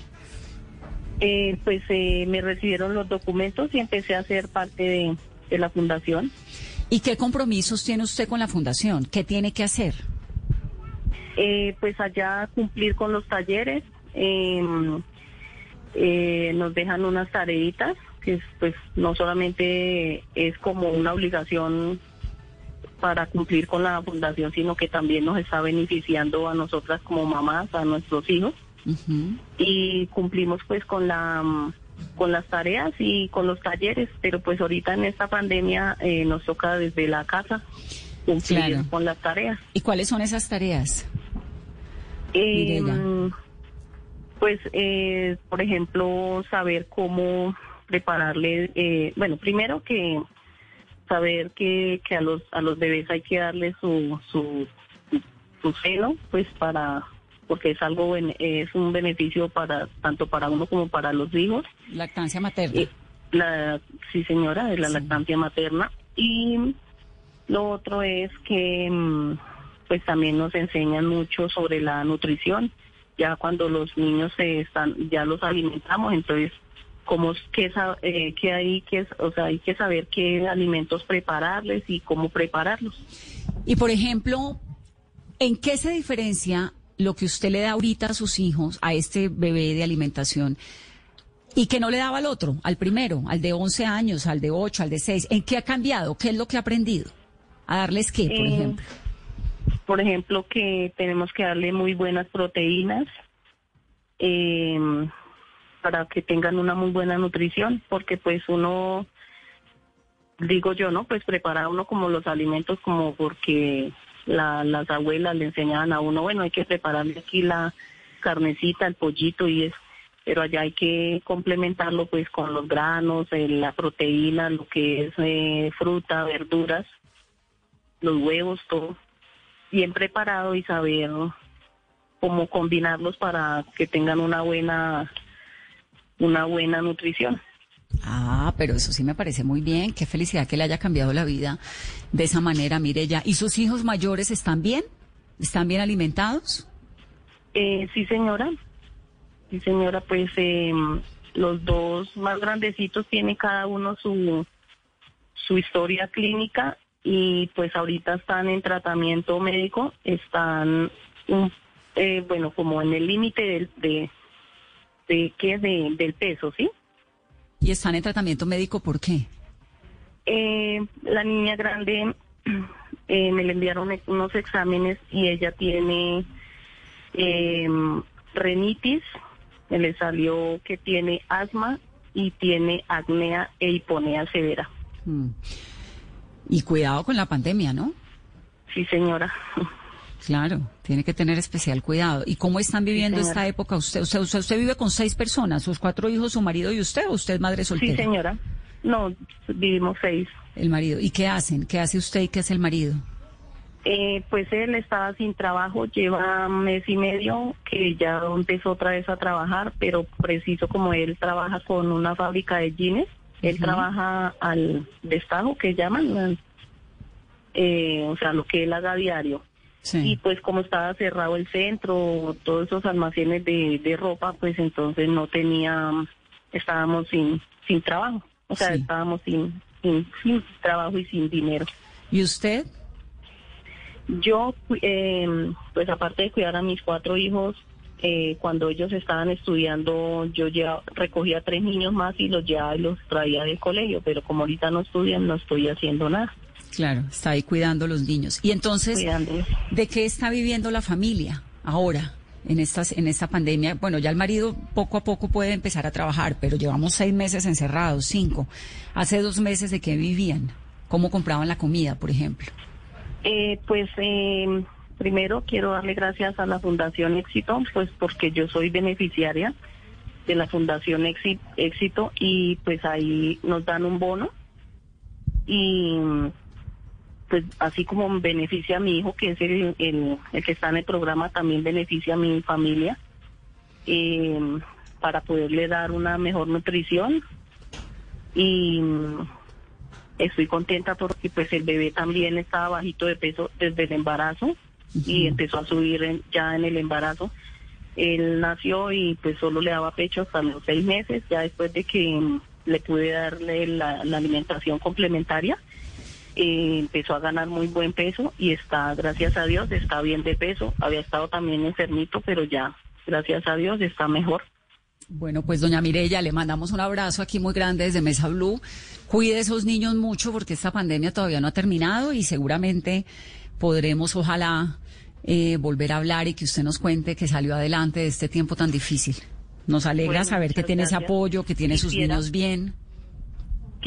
Eh, pues eh, me recibieron los documentos y empecé a ser parte de, de la fundación. ¿Y qué compromisos tiene usted con la fundación? ¿Qué tiene que hacer? Eh, pues allá cumplir con los talleres. eh, eh, nos dejan unas tareitas que es, pues no solamente es como una obligación para cumplir con la fundación, sino que también nos está beneficiando a nosotras como mamás, a nuestros hijos. Y cumplimos pues con la mm, con las tareas y con los talleres, pero pues ahorita en esta pandemia eh, nos toca desde la casa cumplir Claro. con las tareas. ¿Y cuáles son esas tareas? Eh, pues, eh, por ejemplo, saber cómo prepararle, eh, bueno, primero que saber que, que a los a los bebés hay que darle su su, su seno, pues para porque es algo es un beneficio para tanto para uno como para los hijos. Lactancia materna. Eh, la sí señora de la lactancia materna Y lo otro es que mm, pues también nos enseñan mucho sobre la nutrición. Ya cuando los niños se están, ya los alimentamos, entonces cómo sa- eh, que hay que, o sea, hay que saber qué alimentos prepararles y cómo prepararlos. Y por ejemplo, ¿en qué se diferencia lo que usted le da ahorita a sus hijos, a este bebé de alimentación, y que no le daba al otro, al primero, al de 11 años, al de 8, al de 6? ¿En qué ha cambiado? ¿Qué es lo que ha aprendido? ¿A darles qué, por Eh, ejemplo? Por ejemplo, que tenemos que darle muy buenas proteínas eh, para que tengan una muy buena nutrición, porque pues uno, digo yo, ¿no? Pues prepara uno como los alimentos como porque la- las abuelas le enseñaban a uno, bueno, hay que prepararle aquí la carnecita, el pollito y eso. Pero allá hay que complementarlo pues con los granos, eh, la proteína, lo que es eh, fruta, verduras, los huevos, todo bien preparado y saber cómo combinarlos para que tengan una buena una buena nutrición. Ah, pero eso sí me parece muy bien. Qué felicidad que le haya cambiado la vida de esa manera, mire ya. ¿Y sus hijos mayores están bien? ¿Están bien alimentados? Eh, sí, señora. Sí, señora, pues eh, los dos más grandecitos tienen cada uno su, su historia clínica y pues ahorita están en tratamiento médico, están, eh, bueno, como en el límite de, de, ¿qué? De, del peso, ¿sí? ¿Y están en tratamiento médico por qué? Eh, la niña grande eh, me le enviaron e- unos exámenes y ella tiene eh, renitis, me le salió que tiene asma y tiene acnea e hiponea severa. Mm. Y cuidado con la pandemia, ¿no? Sí, señora. Claro, tiene que tener especial cuidado. ¿Y cómo están viviendo señora. esta época usted? Usted, usted? usted vive con seis personas, sus cuatro hijos, su marido y usted, o usted es madre soltera? Sí, señora. No, vivimos seis. El marido. ¿Y qué hacen? ¿Qué hace usted y qué hace el marido? Eh, pues él estaba sin trabajo, lleva un mes y medio que ya empezó otra vez a trabajar, pero preciso como él trabaja con una fábrica de jeans, él trabaja al destajo que llaman, eh, o sea, lo que él haga diario. Y pues como estaba cerrado el centro, todos esos almacenes de, de ropa, pues entonces no tenía, estábamos sin, sin trabajo, o sea, estábamos sin, sin, sin trabajo y sin dinero. ¿Y usted? Yo, eh, pues aparte de cuidar a mis cuatro hijos, eh, cuando ellos estaban estudiando, yo ya recogía tres niños más y los llevaba y los traía del colegio, pero como ahorita no estudian, no estoy haciendo nada. Claro, está ahí cuidando a los niños. Y entonces, Cuidándolos. ¿de qué está viviendo la familia ahora? En, estas, en esta pandemia, bueno, ya el marido poco a poco puede empezar a trabajar, pero llevamos seis meses encerrados, cinco. Hace dos meses de qué vivían, cómo compraban la comida, por ejemplo. Eh, pues eh, primero quiero darle gracias a la Fundación Éxito, pues porque yo soy beneficiaria de la Fundación Éxi- Éxito y pues ahí nos dan un bono y pues así como beneficia a mi hijo, que es el, el, el que está en el programa, también beneficia a mi familia eh, para poderle dar una mejor nutrición. Y mm, estoy contenta porque pues el bebé también estaba bajito de peso desde el embarazo y empezó a subir en- ya en el embarazo. Él nació y pues solo le daba pecho hasta los seis meses, ya después de que mm, le pude darle la, la alimentación complementaria, eh, empezó a ganar muy buen peso y está, gracias a Dios, está bien de peso. Había estado también enfermito, pero ya, gracias a Dios, está mejor. Bueno, pues doña Mirella, le mandamos un abrazo aquí muy grande desde Mesa Blue. Cuide a esos niños mucho porque esta pandemia todavía no ha terminado y seguramente podremos, ojalá, eh, volver a hablar y que usted nos cuente que salió adelante de este tiempo tan difícil. Nos alegra Bueno, saber que tiene ese apoyo, que tiene sus niños bien.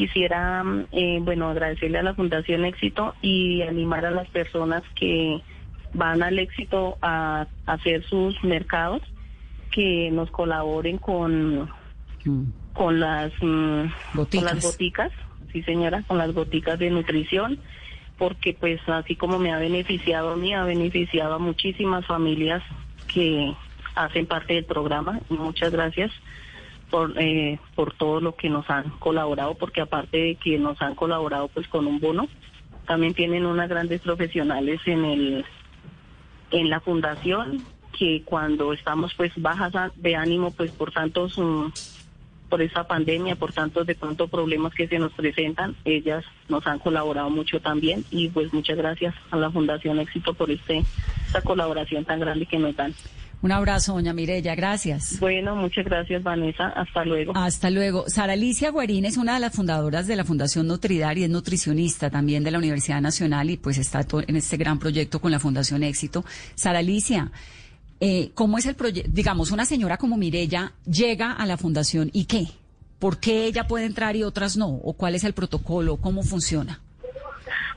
Quisiera, mm, eh, bueno, agradecerle a la Fundación Éxito y animar a las personas que van al éxito a, a hacer sus mercados, que nos colaboren con, con las mm, con las boticas, sí señora, con las boticas de nutrición, porque pues así como me ha beneficiado a mí, ha beneficiado a muchísimas familias que hacen parte del programa. Muchas gracias por, eh, por todo lo que nos han colaborado, porque aparte de que nos han colaborado pues con un bono, también tienen unas grandes profesionales en el en la fundación que cuando estamos pues bajas de ánimo pues por tantos por esa pandemia, por tantos de pronto problemas que se nos presentan, ellas nos han colaborado mucho también y pues muchas gracias a la Fundación Éxito por este esta colaboración tan grande que nos dan. Un abrazo, doña Mirella, gracias. Bueno, muchas gracias, Vanessa. Hasta luego. Hasta luego. Sara Alicia Guarín es una de las fundadoras de la Fundación Nutridar y es nutricionista también de la Universidad Nacional y pues está en este gran proyecto con la Fundación Éxito. Sara Alicia, eh, ¿cómo es el proyecto? Digamos, una señora como Mirella llega a la Fundación y ¿qué? ¿Por qué ella puede entrar y otras no? ¿O cuál es el protocolo? ¿Cómo funciona?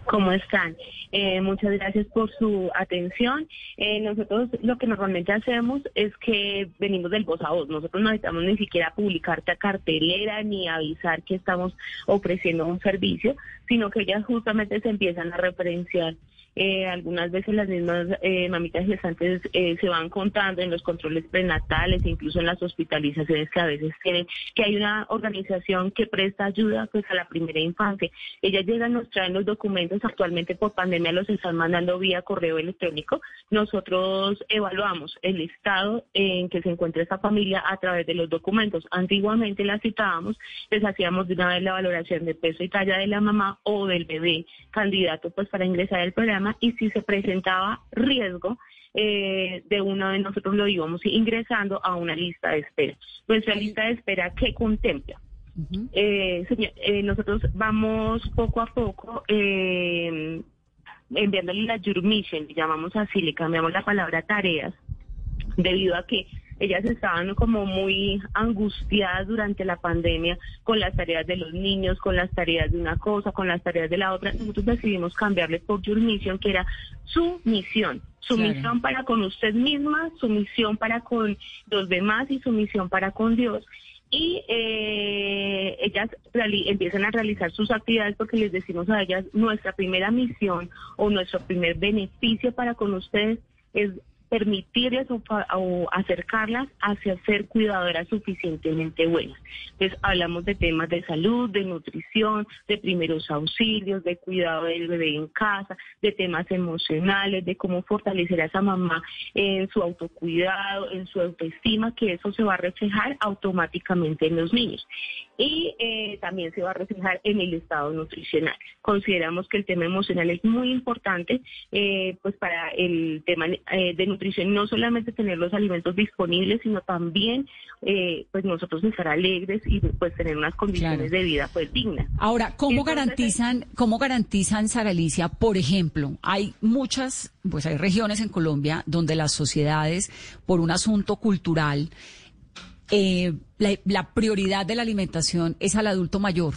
¿Cómo están? Eh, muchas gracias por su atención. Eh, nosotros lo que normalmente hacemos es que venimos del voz a voz. Nosotros no necesitamos ni siquiera publicar cartelera ni avisar que estamos ofreciendo un servicio, sino que ellas justamente se empiezan a referenciar eh, algunas veces las mismas eh, mamitas gestantes eh, se van contando en los controles prenatales, incluso en las hospitalizaciones que a veces tienen, que hay una organización que presta ayuda pues a la primera infancia. Ellas llegan, nos traen los documentos, actualmente por pandemia los están mandando vía correo electrónico. Nosotros evaluamos el estado en que se encuentra esa familia a través de los documentos. Antiguamente la citábamos, les hacíamos de una vez la valoración de peso y talla de la mamá o del bebé candidato pues para ingresar al programa y si se presentaba riesgo, eh, de uno de nosotros lo íbamos ingresando a una lista de espera. Nuestra lista de espera, ¿qué contempla? Eh, eh, nosotros vamos poco a poco enviándole la mission, llamamos así, le cambiamos la palabra tareas, debido a que ellas estaban como muy angustiadas durante la pandemia con las tareas de los niños, con las tareas de una cosa, con las tareas de la otra. Nosotros decidimos cambiarle por Your Mission, que era su misión. Su misión para con usted misma, su misión para con los demás y su misión para con Dios y eh, ellas empiezan a realizar sus actividades porque les decimos a ellas nuestra primera misión o nuestro primer beneficio para con ustedes es permitirles o, acercarlas hacia ser cuidadoras suficientemente buenas. Entonces hablamos de temas de salud, de nutrición, de primeros auxilios, de cuidado del bebé en casa, de temas emocionales, de cómo fortalecer a esa mamá en su autocuidado, en su autoestima, que eso se va a reflejar automáticamente en los niños y eh, también se va a reflejar en el estado nutricional. Consideramos que el tema emocional es muy importante eh, pues para el tema eh, de nutrición, no solamente tener los alimentos disponibles, sino también pues nosotros estar alegres y pues tener unas condiciones de vida pues dignas. Ahora, ¿cómo garantizan, cómo garantizan, Sara Alicia, por ejemplo, hay muchas, pues hay regiones en Colombia donde las sociedades, por un asunto cultural, eh, la, prioridad de la alimentación es al adulto mayor,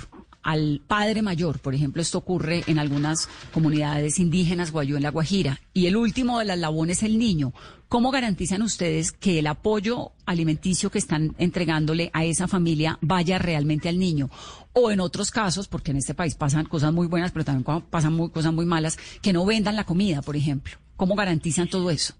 al padre mayor. Por ejemplo, esto ocurre en algunas comunidades indígenas, Guayú en la Guajira. Y el último de las labones es el niño. ¿Cómo garantizan ustedes que el apoyo alimenticio que están entregándole a esa familia vaya realmente al niño? O en otros casos, porque en este país pasan cosas muy buenas, pero también pasan muy, cosas muy malas, que no vendan la comida, por ejemplo. ¿Cómo garantizan todo eso?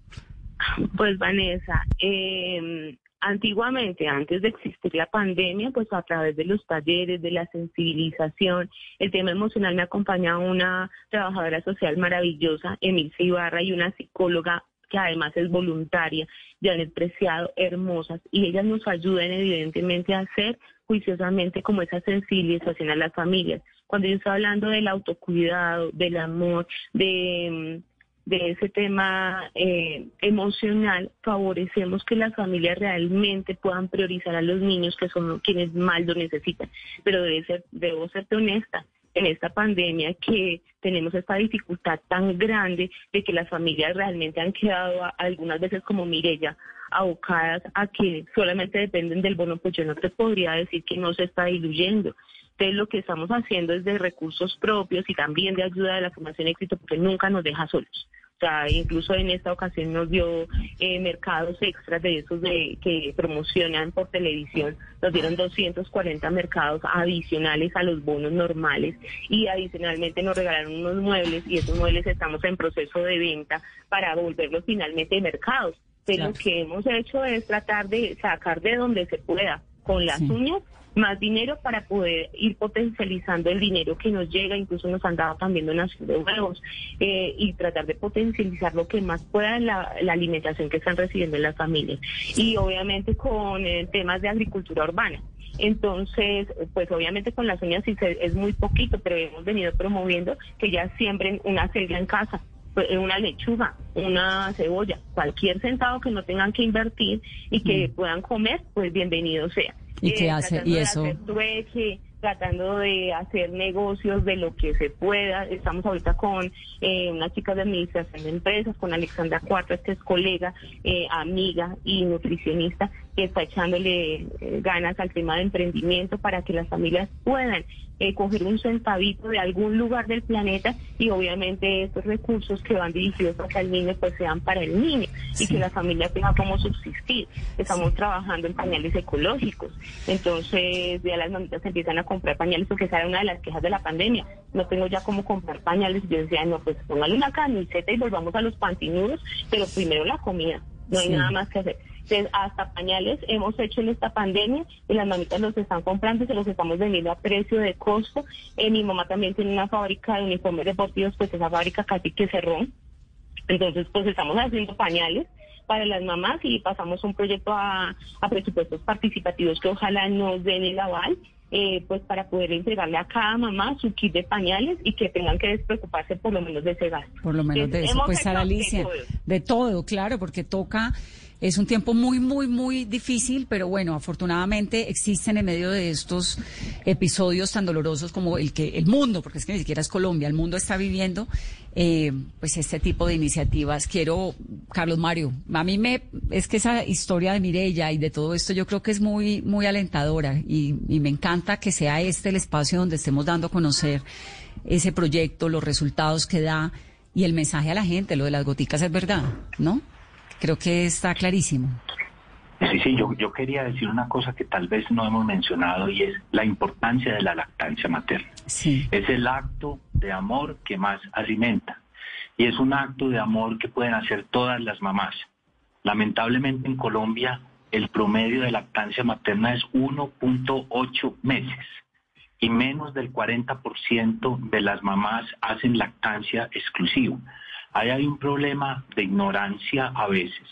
Pues Vanessa, eh, Antiguamente, antes de existir la pandemia, pues a través de los talleres, de la sensibilización, el tema emocional me acompaña una trabajadora social maravillosa, Emilce Ibarra, y una psicóloga que además es voluntaria, Janet Preciado, hermosas, y ellas nos ayudan evidentemente a hacer juiciosamente como esa sensibilización a las familias. Cuando yo estoy hablando del autocuidado, del amor, de de ese tema eh, emocional, favorecemos que las familias realmente puedan priorizar a los niños que son quienes más lo necesitan. Pero debe ser, debo serte honesta, en esta pandemia que tenemos esta dificultad tan grande de que las familias realmente han quedado algunas veces como Mirella abocadas a que solamente dependen del bono, pues yo no te podría decir que no se está diluyendo. Entonces lo que estamos haciendo es de recursos propios y también de ayuda de la Fundación Éxito porque nunca nos deja solos. O sea, incluso en esta ocasión nos dio eh, mercados extras de esos de que promocionan por televisión. Nos dieron 240 mercados adicionales a los bonos normales y adicionalmente nos regalaron unos muebles y esos muebles estamos en proceso de venta para volverlos finalmente mercados. Pero lo que hemos hecho es tratar de sacar de donde se pueda con las uñas más dinero para poder ir potencializando el dinero que nos llega, incluso nos han dado también donación de huevos eh, y tratar de potencializar lo que más pueda la, la alimentación que están recibiendo en las familias. Y obviamente con eh, temas de agricultura urbana. Entonces, pues obviamente con las uñas sí se- es muy poquito, pero hemos venido promoviendo que ya siembren una selga en casa, pues, una lechuga, una cebolla, cualquier centavo que no tengan que invertir y que puedan comer, pues bienvenido sea. ¿Y qué hace? ¿Y de eso? hacer trueque, tratando de hacer negocios de lo que se pueda. Estamos ahorita con eh, una chica de administración de empresas, con Alexandra Cuartas, que es colega, eh, amiga y nutricionista, que está echándole eh, ganas al tema de emprendimiento para que las familias puedan eh, coger un centavito de algún lugar del planeta y obviamente estos recursos que van dirigidos hacia el niño pues sean para el niño y que la familia tenga cómo subsistir. Estamos trabajando en pañales ecológicos, entonces ya las mamitas empiezan a comprar pañales porque esa era una de las quejas de la pandemia. No tengo ya cómo comprar pañales y yo decía, no, pues póngale una camiseta y volvamos a los pantinudos, pero primero la comida, no hay Sí. nada más que hacer. Hasta pañales hemos hecho en esta pandemia y las mamitas los están comprando y se los estamos vendiendo a precio de costo. Eh, mi mamá también tiene una fábrica de uniformes deportivos, pues esa fábrica casi que cerró. Entonces, pues estamos haciendo pañales para las mamás y pasamos un proyecto a, a presupuestos participativos que ojalá nos den el aval. eh, pues para poder entregarle a cada mamá su kit de pañales y que tengan que despreocuparse por lo menos de ese gasto. Por lo menos de eso. Pues Sara de Alicia, todo. de todo, claro, porque toca, es un tiempo muy, muy, muy difícil, pero bueno, afortunadamente existen en medio de estos episodios tan dolorosos como el que el mundo, porque es que ni siquiera es Colombia, el mundo está viviendo, eh, pues este tipo de iniciativas. Quiero, Carlos Mario, a mí me, es que esa historia de Mirella y de todo esto yo creo que es muy, muy alentadora y, y me encanta que sea este el espacio donde estemos dando a conocer ese proyecto, los resultados que da y el mensaje a la gente, lo de las goticas es verdad, ¿no? Creo que está clarísimo. Sí, sí, yo, yo quería decir una cosa que tal vez no hemos mencionado y es la importancia de la lactancia materna. Sí. Es el acto de amor que más alimenta y es un acto de amor que pueden hacer todas las mamás. Lamentablemente en Colombia el promedio de lactancia materna es 1.8 meses y menos del 40% de las mamás hacen lactancia exclusiva. Hay un problema de ignorancia a veces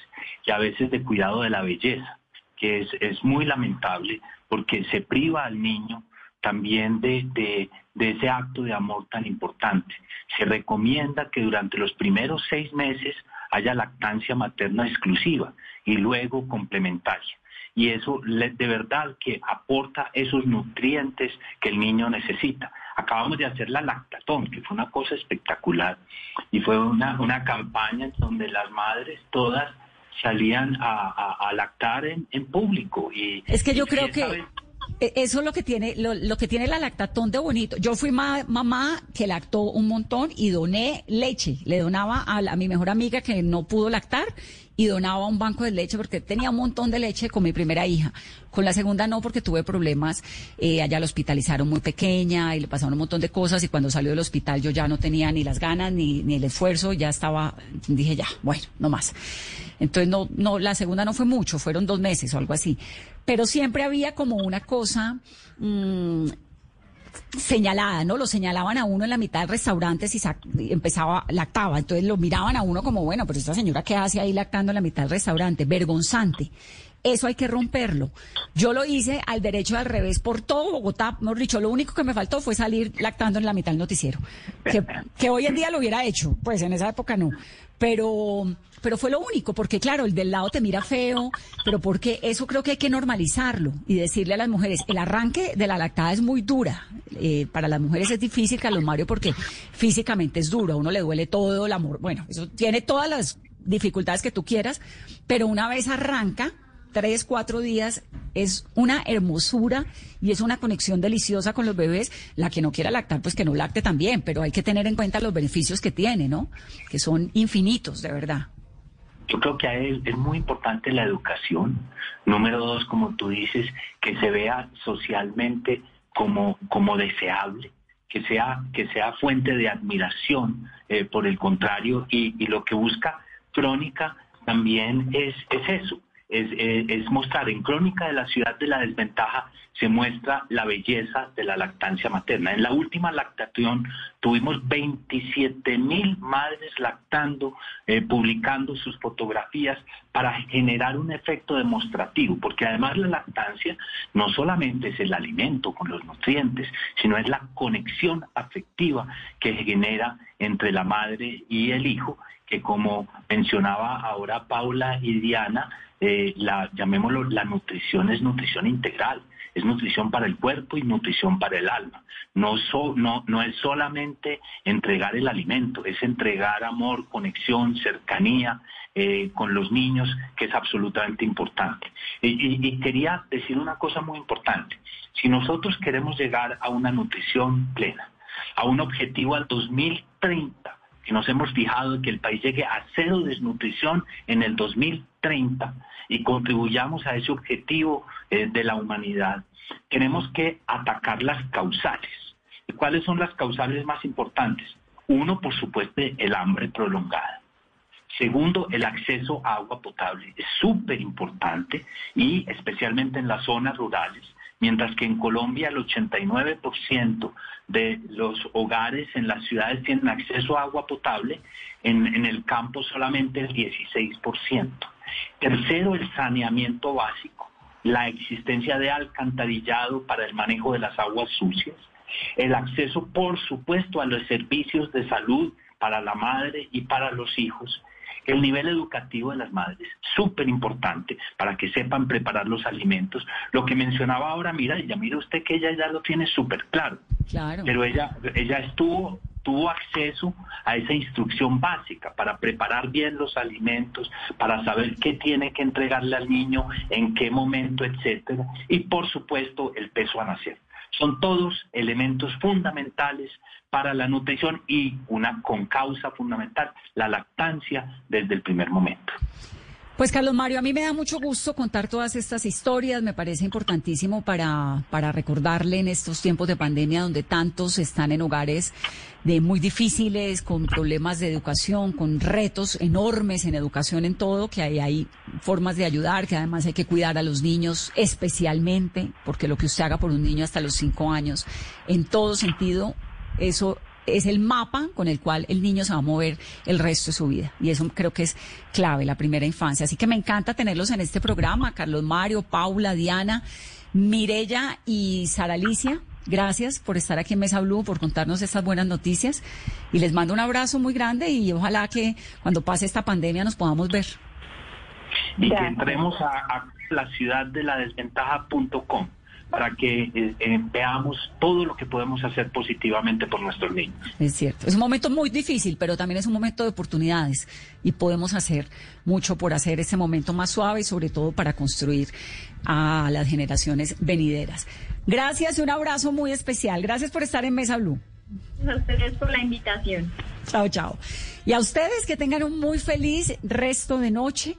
y a veces de cuidado de la belleza, que es, muy lamentable porque se priva al niño también de, de, ese acto de amor tan importante. Se recomienda que durante los primeros seis meses haya lactancia materna exclusiva y luego complementaria. Y eso de verdad que aporta esos nutrientes que el niño necesita. Acabamos de hacer la lactatón, que fue una cosa espectacular. Y fue una, una campaña en donde las madres todas salían a, a- a lactar en, en público. Y, Es que yo creo que vez- eso es lo que tiene lo, lo que tiene la lactatón de bonito. Yo fui ma- mamá que lactó un montón y doné leche. Le donaba a, la- mi mejor amiga que no pudo lactar y donaba un banco de leche porque tenía un montón de leche con mi primera hija. Con la segunda no porque tuve problemas. Eh, allá la hospitalizaron muy pequeña y le pasaron un montón de cosas y cuando salió del hospital yo ya no tenía ni las ganas ni, ni el esfuerzo. Ya estaba, dije ya, bueno, no más. Entonces no, no, la segunda no fue mucho, fueron dos meses o algo así. Pero siempre había como una cosa mm, señalada, ¿no? Lo señalaban a uno en la mitad del restaurante si empezaba, lactaba. Entonces lo miraban a uno como, bueno, pero esta señora qué hace ahí lactando en la mitad del restaurante, vergonzante. Eso hay que romperlo. Yo lo hice al derecho al revés por todo Bogotá. Mejor dicho, lo único que me faltó fue salir lactando en la mitad del noticiero. Que hoy en día lo hubiera hecho, pues en esa época no. Pero, pero fue lo único, porque claro, el del lado te mira feo, pero porque eso creo que hay que normalizarlo y decirle a las mujeres, el arranque de la lactada es muy dura. Eh, para las mujeres es difícil, Carlos Mario, porque físicamente es duro, a uno le duele todo el amor. Bueno, eso tiene todas las dificultades que tú quieras, pero una vez arranca, tres, cuatro días, es una hermosura y es una conexión deliciosa con los bebés. La que no quiera lactar, pues que no lacte también, pero hay que tener en cuenta los beneficios que tiene, ¿no? Que son infinitos, de verdad. Yo creo que es muy importante la educación. Número dos, como tú dices, que se vea socialmente como, como deseable, que sea, que sea fuente de admiración, eh, por el contrario, y, y lo que busca Crónica también es, es eso, es, eh, es mostrar en Crónica de la Ciudad de la Desventaja se muestra la belleza de la lactancia materna. En la última lactación tuvimos 27 mil madres lactando, eh, publicando sus fotografías para generar un efecto demostrativo, porque además la lactancia no solamente es el alimento con los nutrientes, sino es la conexión afectiva que genera entre la madre y el hijo, que como mencionaba ahora Paula y Diana, eh, la, llamémoslo, la nutrición es nutrición integral es nutrición para el cuerpo y nutrición para el alma. No, es solamente entregar el alimento, es entregar amor, conexión, cercanía eh, con los niños, que es absolutamente importante. Y quería decir una cosa muy importante. Si nosotros queremos llegar a una nutrición plena, a un objetivo al 2030, que nos hemos fijado que el país llegue a cero desnutrición en el 2030 y contribuyamos a ese objetivo eh, de la humanidad, tenemos que atacar las causales. ¿Y cuáles son las causales más importantes? Uno, por supuesto, el hambre prolongada. Segundo, el acceso a agua potable. Es súper importante y especialmente en las zonas rurales mientras que en Colombia el 89% de los hogares en las ciudades tienen acceso a agua potable, en, el campo solamente el 16%. Tercero, el saneamiento básico, la existencia de alcantarillado para el manejo de las aguas sucias, el acceso, por supuesto, a los servicios de salud para la madre y para los hijos, el nivel educativo de las madres, súper importante para que sepan preparar los alimentos. Lo que mencionaba ahora, mira, ya mira usted que ella ya lo tiene súper claro. Claro. Pero ella, ella estuvo tuvo acceso a esa instrucción básica para preparar bien los alimentos, para saber qué tiene que entregarle al niño, en qué momento, etcétera, y por supuesto el peso a nacer. Son todos elementos fundamentales para la nutrición y una concausa fundamental, la lactancia desde el primer momento. Pues Carlos Mario, a mí me da mucho gusto contar todas estas historias, me parece importantísimo para, para recordarle en estos tiempos de pandemia donde tantos están en hogares de muy difíciles, con problemas de educación, con retos enormes en educación en todo, que hay, hay formas de ayudar, que además hay que cuidar a los niños especialmente, porque lo que usted haga por un niño hasta los cinco años, en todo sentido, eso es el mapa con el cual el niño se va a mover el resto de su vida. Y eso creo que es clave, la primera infancia. Así que me encanta tenerlos en este programa, Carlos Mario, Paula, Diana, Mirella y Sara Alicia. Gracias por estar aquí en Mesa Blue, por contarnos estas buenas noticias. Y les mando un abrazo muy grande y ojalá que cuando pase esta pandemia nos podamos ver. Y que entremos a, a la ciudad de la desventaja.com para que eh, eh, veamos todo lo que podemos hacer positivamente por nuestros niños. Es cierto, es un momento muy difícil, pero también es un momento de oportunidades y podemos hacer mucho por hacer ese momento más suave y sobre todo para construir a las generaciones venideras. Gracias y un abrazo muy especial. Gracias por estar en Mesa Blue. A ustedes por la invitación. Chao, chao. Y a ustedes que tengan un muy feliz resto de noche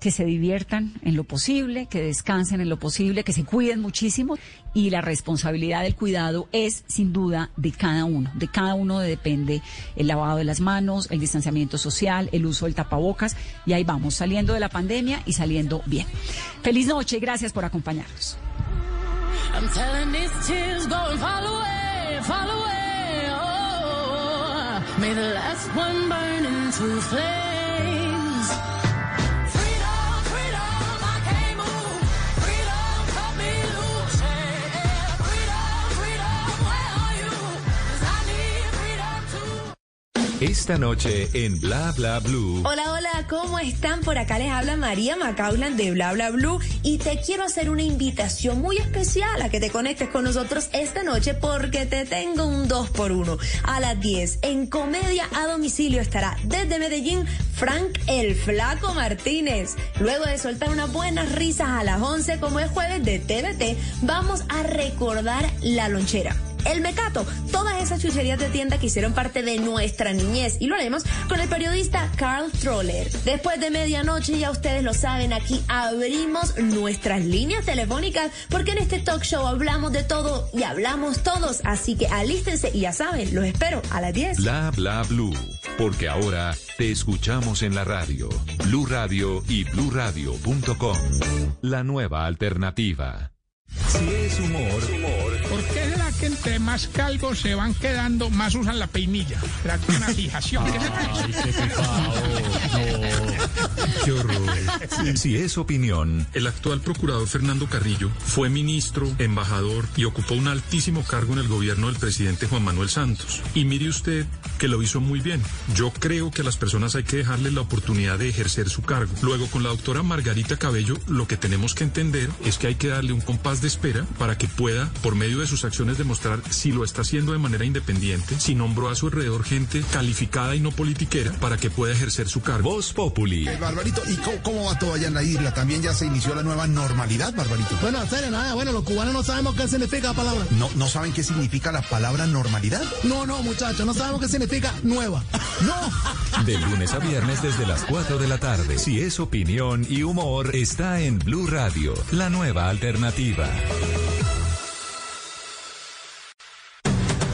que se diviertan en lo posible, que descansen en lo posible, que se cuiden muchísimo y la responsabilidad del cuidado es sin duda de cada uno. De cada uno depende el lavado de las manos, el distanciamiento social, el uso del tapabocas y ahí vamos saliendo de la pandemia y saliendo bien. Feliz noche y gracias por acompañarnos. Esta noche en Bla Bla Blue. Hola, hola, ¿cómo están? Por acá les habla María Macaulan de Bla Bla Blue y te quiero hacer una invitación muy especial a que te conectes con nosotros esta noche porque te tengo un 2 por 1 A las 10 en Comedia a Domicilio estará desde Medellín Frank el Flaco Martínez. Luego de soltar unas buenas risas a las 11 como es jueves de TVT, vamos a recordar la lonchera El Mecato, todas esas chucherías de tienda que hicieron parte de nuestra niñez. Y lo haremos con el periodista Carl Troller. Después de medianoche, ya ustedes lo saben, aquí abrimos nuestras líneas telefónicas porque en este talk show hablamos de todo y hablamos todos. Así que alístense y ya saben, los espero a las 10. Bla bla blue, porque ahora te escuchamos en la radio. Blue Radio y bluradio.com. La nueva alternativa. Si es humor, ¿Por qué que entre más calvos se van quedando, más usan la peinilla? ¿Será que una fijación? ¿Qué Qué horror. Si es opinión, el actual procurador Fernando Carrillo fue ministro, embajador y ocupó un altísimo cargo en el gobierno del presidente Juan Manuel Santos. Y mire usted que lo hizo muy bien. Yo creo que a las personas hay que dejarles la oportunidad de ejercer su cargo. Luego, con la doctora Margarita Cabello, lo que tenemos que entender es que hay que darle un compás de espera para que pueda, por medio de sus acciones, demostrar si lo está haciendo de manera independiente, si nombró a su alrededor gente calificada y no politiquera para que pueda ejercer su cargo. Voz Populi. Eh, Barbarito, ¿y cómo, cómo va todo allá en la isla? También ya se inició la nueva normalidad, Barbarito. Bueno, en serio, nada, bueno, los cubanos no sabemos qué significa la palabra. ¿No, ¿No saben qué significa la palabra normalidad? No, no, muchachos, no sabemos qué significa nueva. No. De lunes a viernes desde las 4 de la tarde. Si es opinión y humor, está en Blue Radio, la nueva alternativa.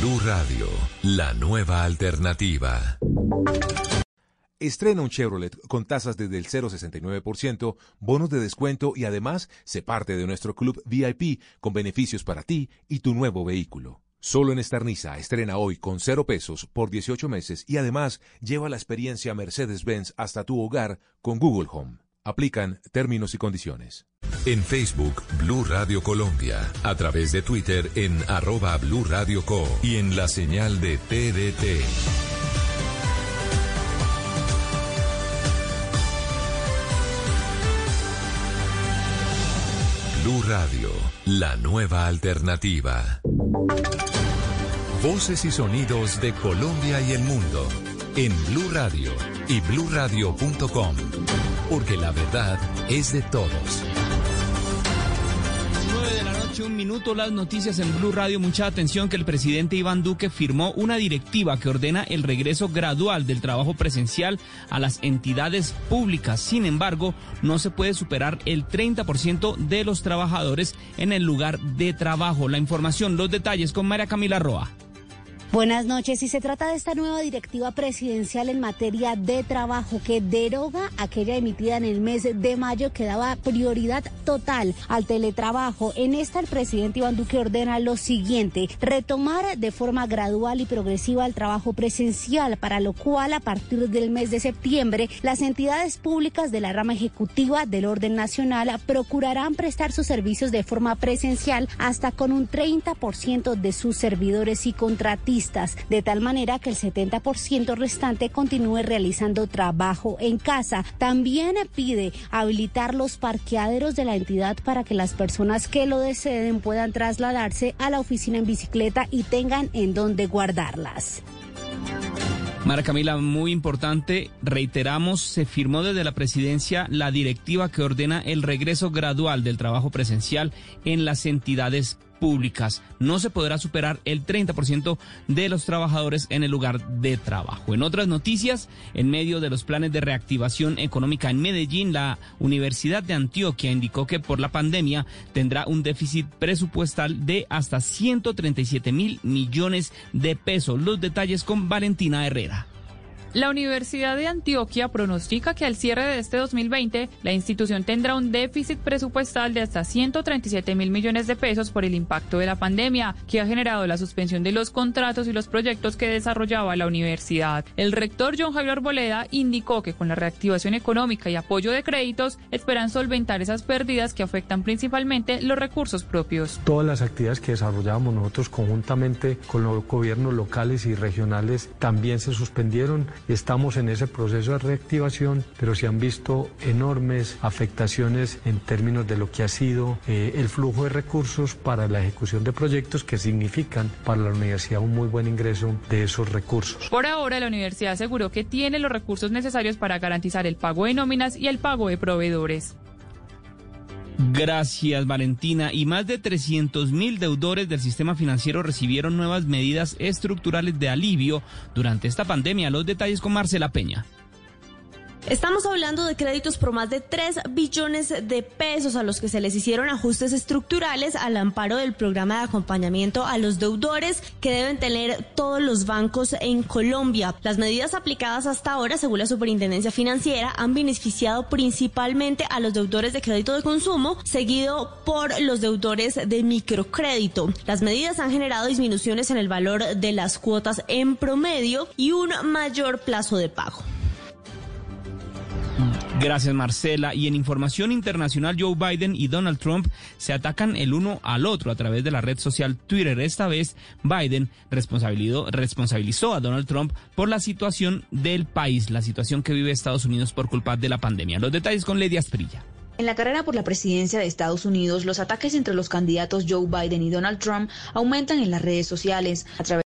Blue Radio, la nueva alternativa. Estrena un Chevrolet con tasas desde el 0,69%, bonos de descuento y además se parte de nuestro club VIP con beneficios para ti y tu nuevo vehículo. Solo en Estarniza estrena hoy con cero pesos por 18 meses y además lleva la experiencia Mercedes-Benz hasta tu hogar con Google Home. Aplican términos y condiciones. En Facebook, Blue Radio Colombia. A través de Twitter en arroba Blue Radio Co. Y en la señal de TDT. Blue Radio, la nueva alternativa. Voces y sonidos de Colombia y el mundo en Blue Radio y bluradio.com, porque la verdad es de todos. 9 de la noche, un minuto, las noticias en Blue Radio. Mucha atención que el presidente Iván Duque firmó una directiva que ordena el regreso gradual del trabajo presencial a las entidades públicas. Sin embargo, no se puede superar el 30% de los trabajadores en el lugar de trabajo. La información, los detalles con María Camila Roa. Buenas noches. Y se trata de esta nueva directiva presidencial en materia de trabajo que deroga aquella emitida en el mes de mayo que daba prioridad total al teletrabajo. En esta el presidente Iván Duque ordena lo siguiente, retomar de forma gradual y progresiva el trabajo presencial, para lo cual a partir del mes de septiembre las entidades públicas de la rama ejecutiva del orden nacional procurarán prestar sus servicios de forma presencial hasta con un 30% de sus servidores y contratistas de tal manera que el 70% restante continúe realizando trabajo en casa. También pide habilitar los parqueaderos de la entidad para que las personas que lo deseen puedan trasladarse a la oficina en bicicleta y tengan en dónde guardarlas. Mara Camila, muy importante, reiteramos, se firmó desde la presidencia la directiva que ordena el regreso gradual del trabajo presencial en las entidades públicas. No se podrá superar el 30% de los trabajadores en el lugar de trabajo. En otras noticias, en medio de los planes de reactivación económica en Medellín, la Universidad de Antioquia indicó que por la pandemia tendrá un déficit presupuestal de hasta 137 mil millones de pesos. Los detalles con Valentina Herrera. La Universidad de Antioquia pronostica que al cierre de este 2020 la institución tendrá un déficit presupuestal de hasta 137 mil millones de pesos por el impacto de la pandemia que ha generado la suspensión de los contratos y los proyectos que desarrollaba la universidad. El rector John Javier Arboleda indicó que con la reactivación económica y apoyo de créditos esperan solventar esas pérdidas que afectan principalmente los recursos propios. Todas las actividades que desarrollábamos nosotros conjuntamente con los gobiernos locales y regionales también se suspendieron Estamos en ese proceso de reactivación, pero se han visto enormes afectaciones en términos de lo que ha sido eh, el flujo de recursos para la ejecución de proyectos que significan para la universidad un muy buen ingreso de esos recursos. Por ahora, la universidad aseguró que tiene los recursos necesarios para garantizar el pago de nóminas y el pago de proveedores. Gracias, Valentina. Y más de 300 mil deudores del sistema financiero recibieron nuevas medidas estructurales de alivio durante esta pandemia. Los detalles con Marcela Peña. Estamos hablando de créditos por más de 3 billones de pesos a los que se les hicieron ajustes estructurales al amparo del programa de acompañamiento a los deudores que deben tener todos los bancos en Colombia. Las medidas aplicadas hasta ahora, según la Superintendencia Financiera, han beneficiado principalmente a los deudores de crédito de consumo, seguido por los deudores de microcrédito. Las medidas han generado disminuciones en el valor de las cuotas en promedio y un mayor plazo de pago. Gracias, Marcela. Y en información internacional, Joe Biden y Donald Trump se atacan el uno al otro a través de la red social Twitter. Esta vez, Biden responsabilizó a Donald Trump por la situación del país, la situación que vive Estados Unidos por culpa de la pandemia. Los detalles con Lady Asprilla. En la carrera por la presidencia de Estados Unidos, los ataques entre los candidatos Joe Biden y Donald Trump aumentan en las redes sociales. A través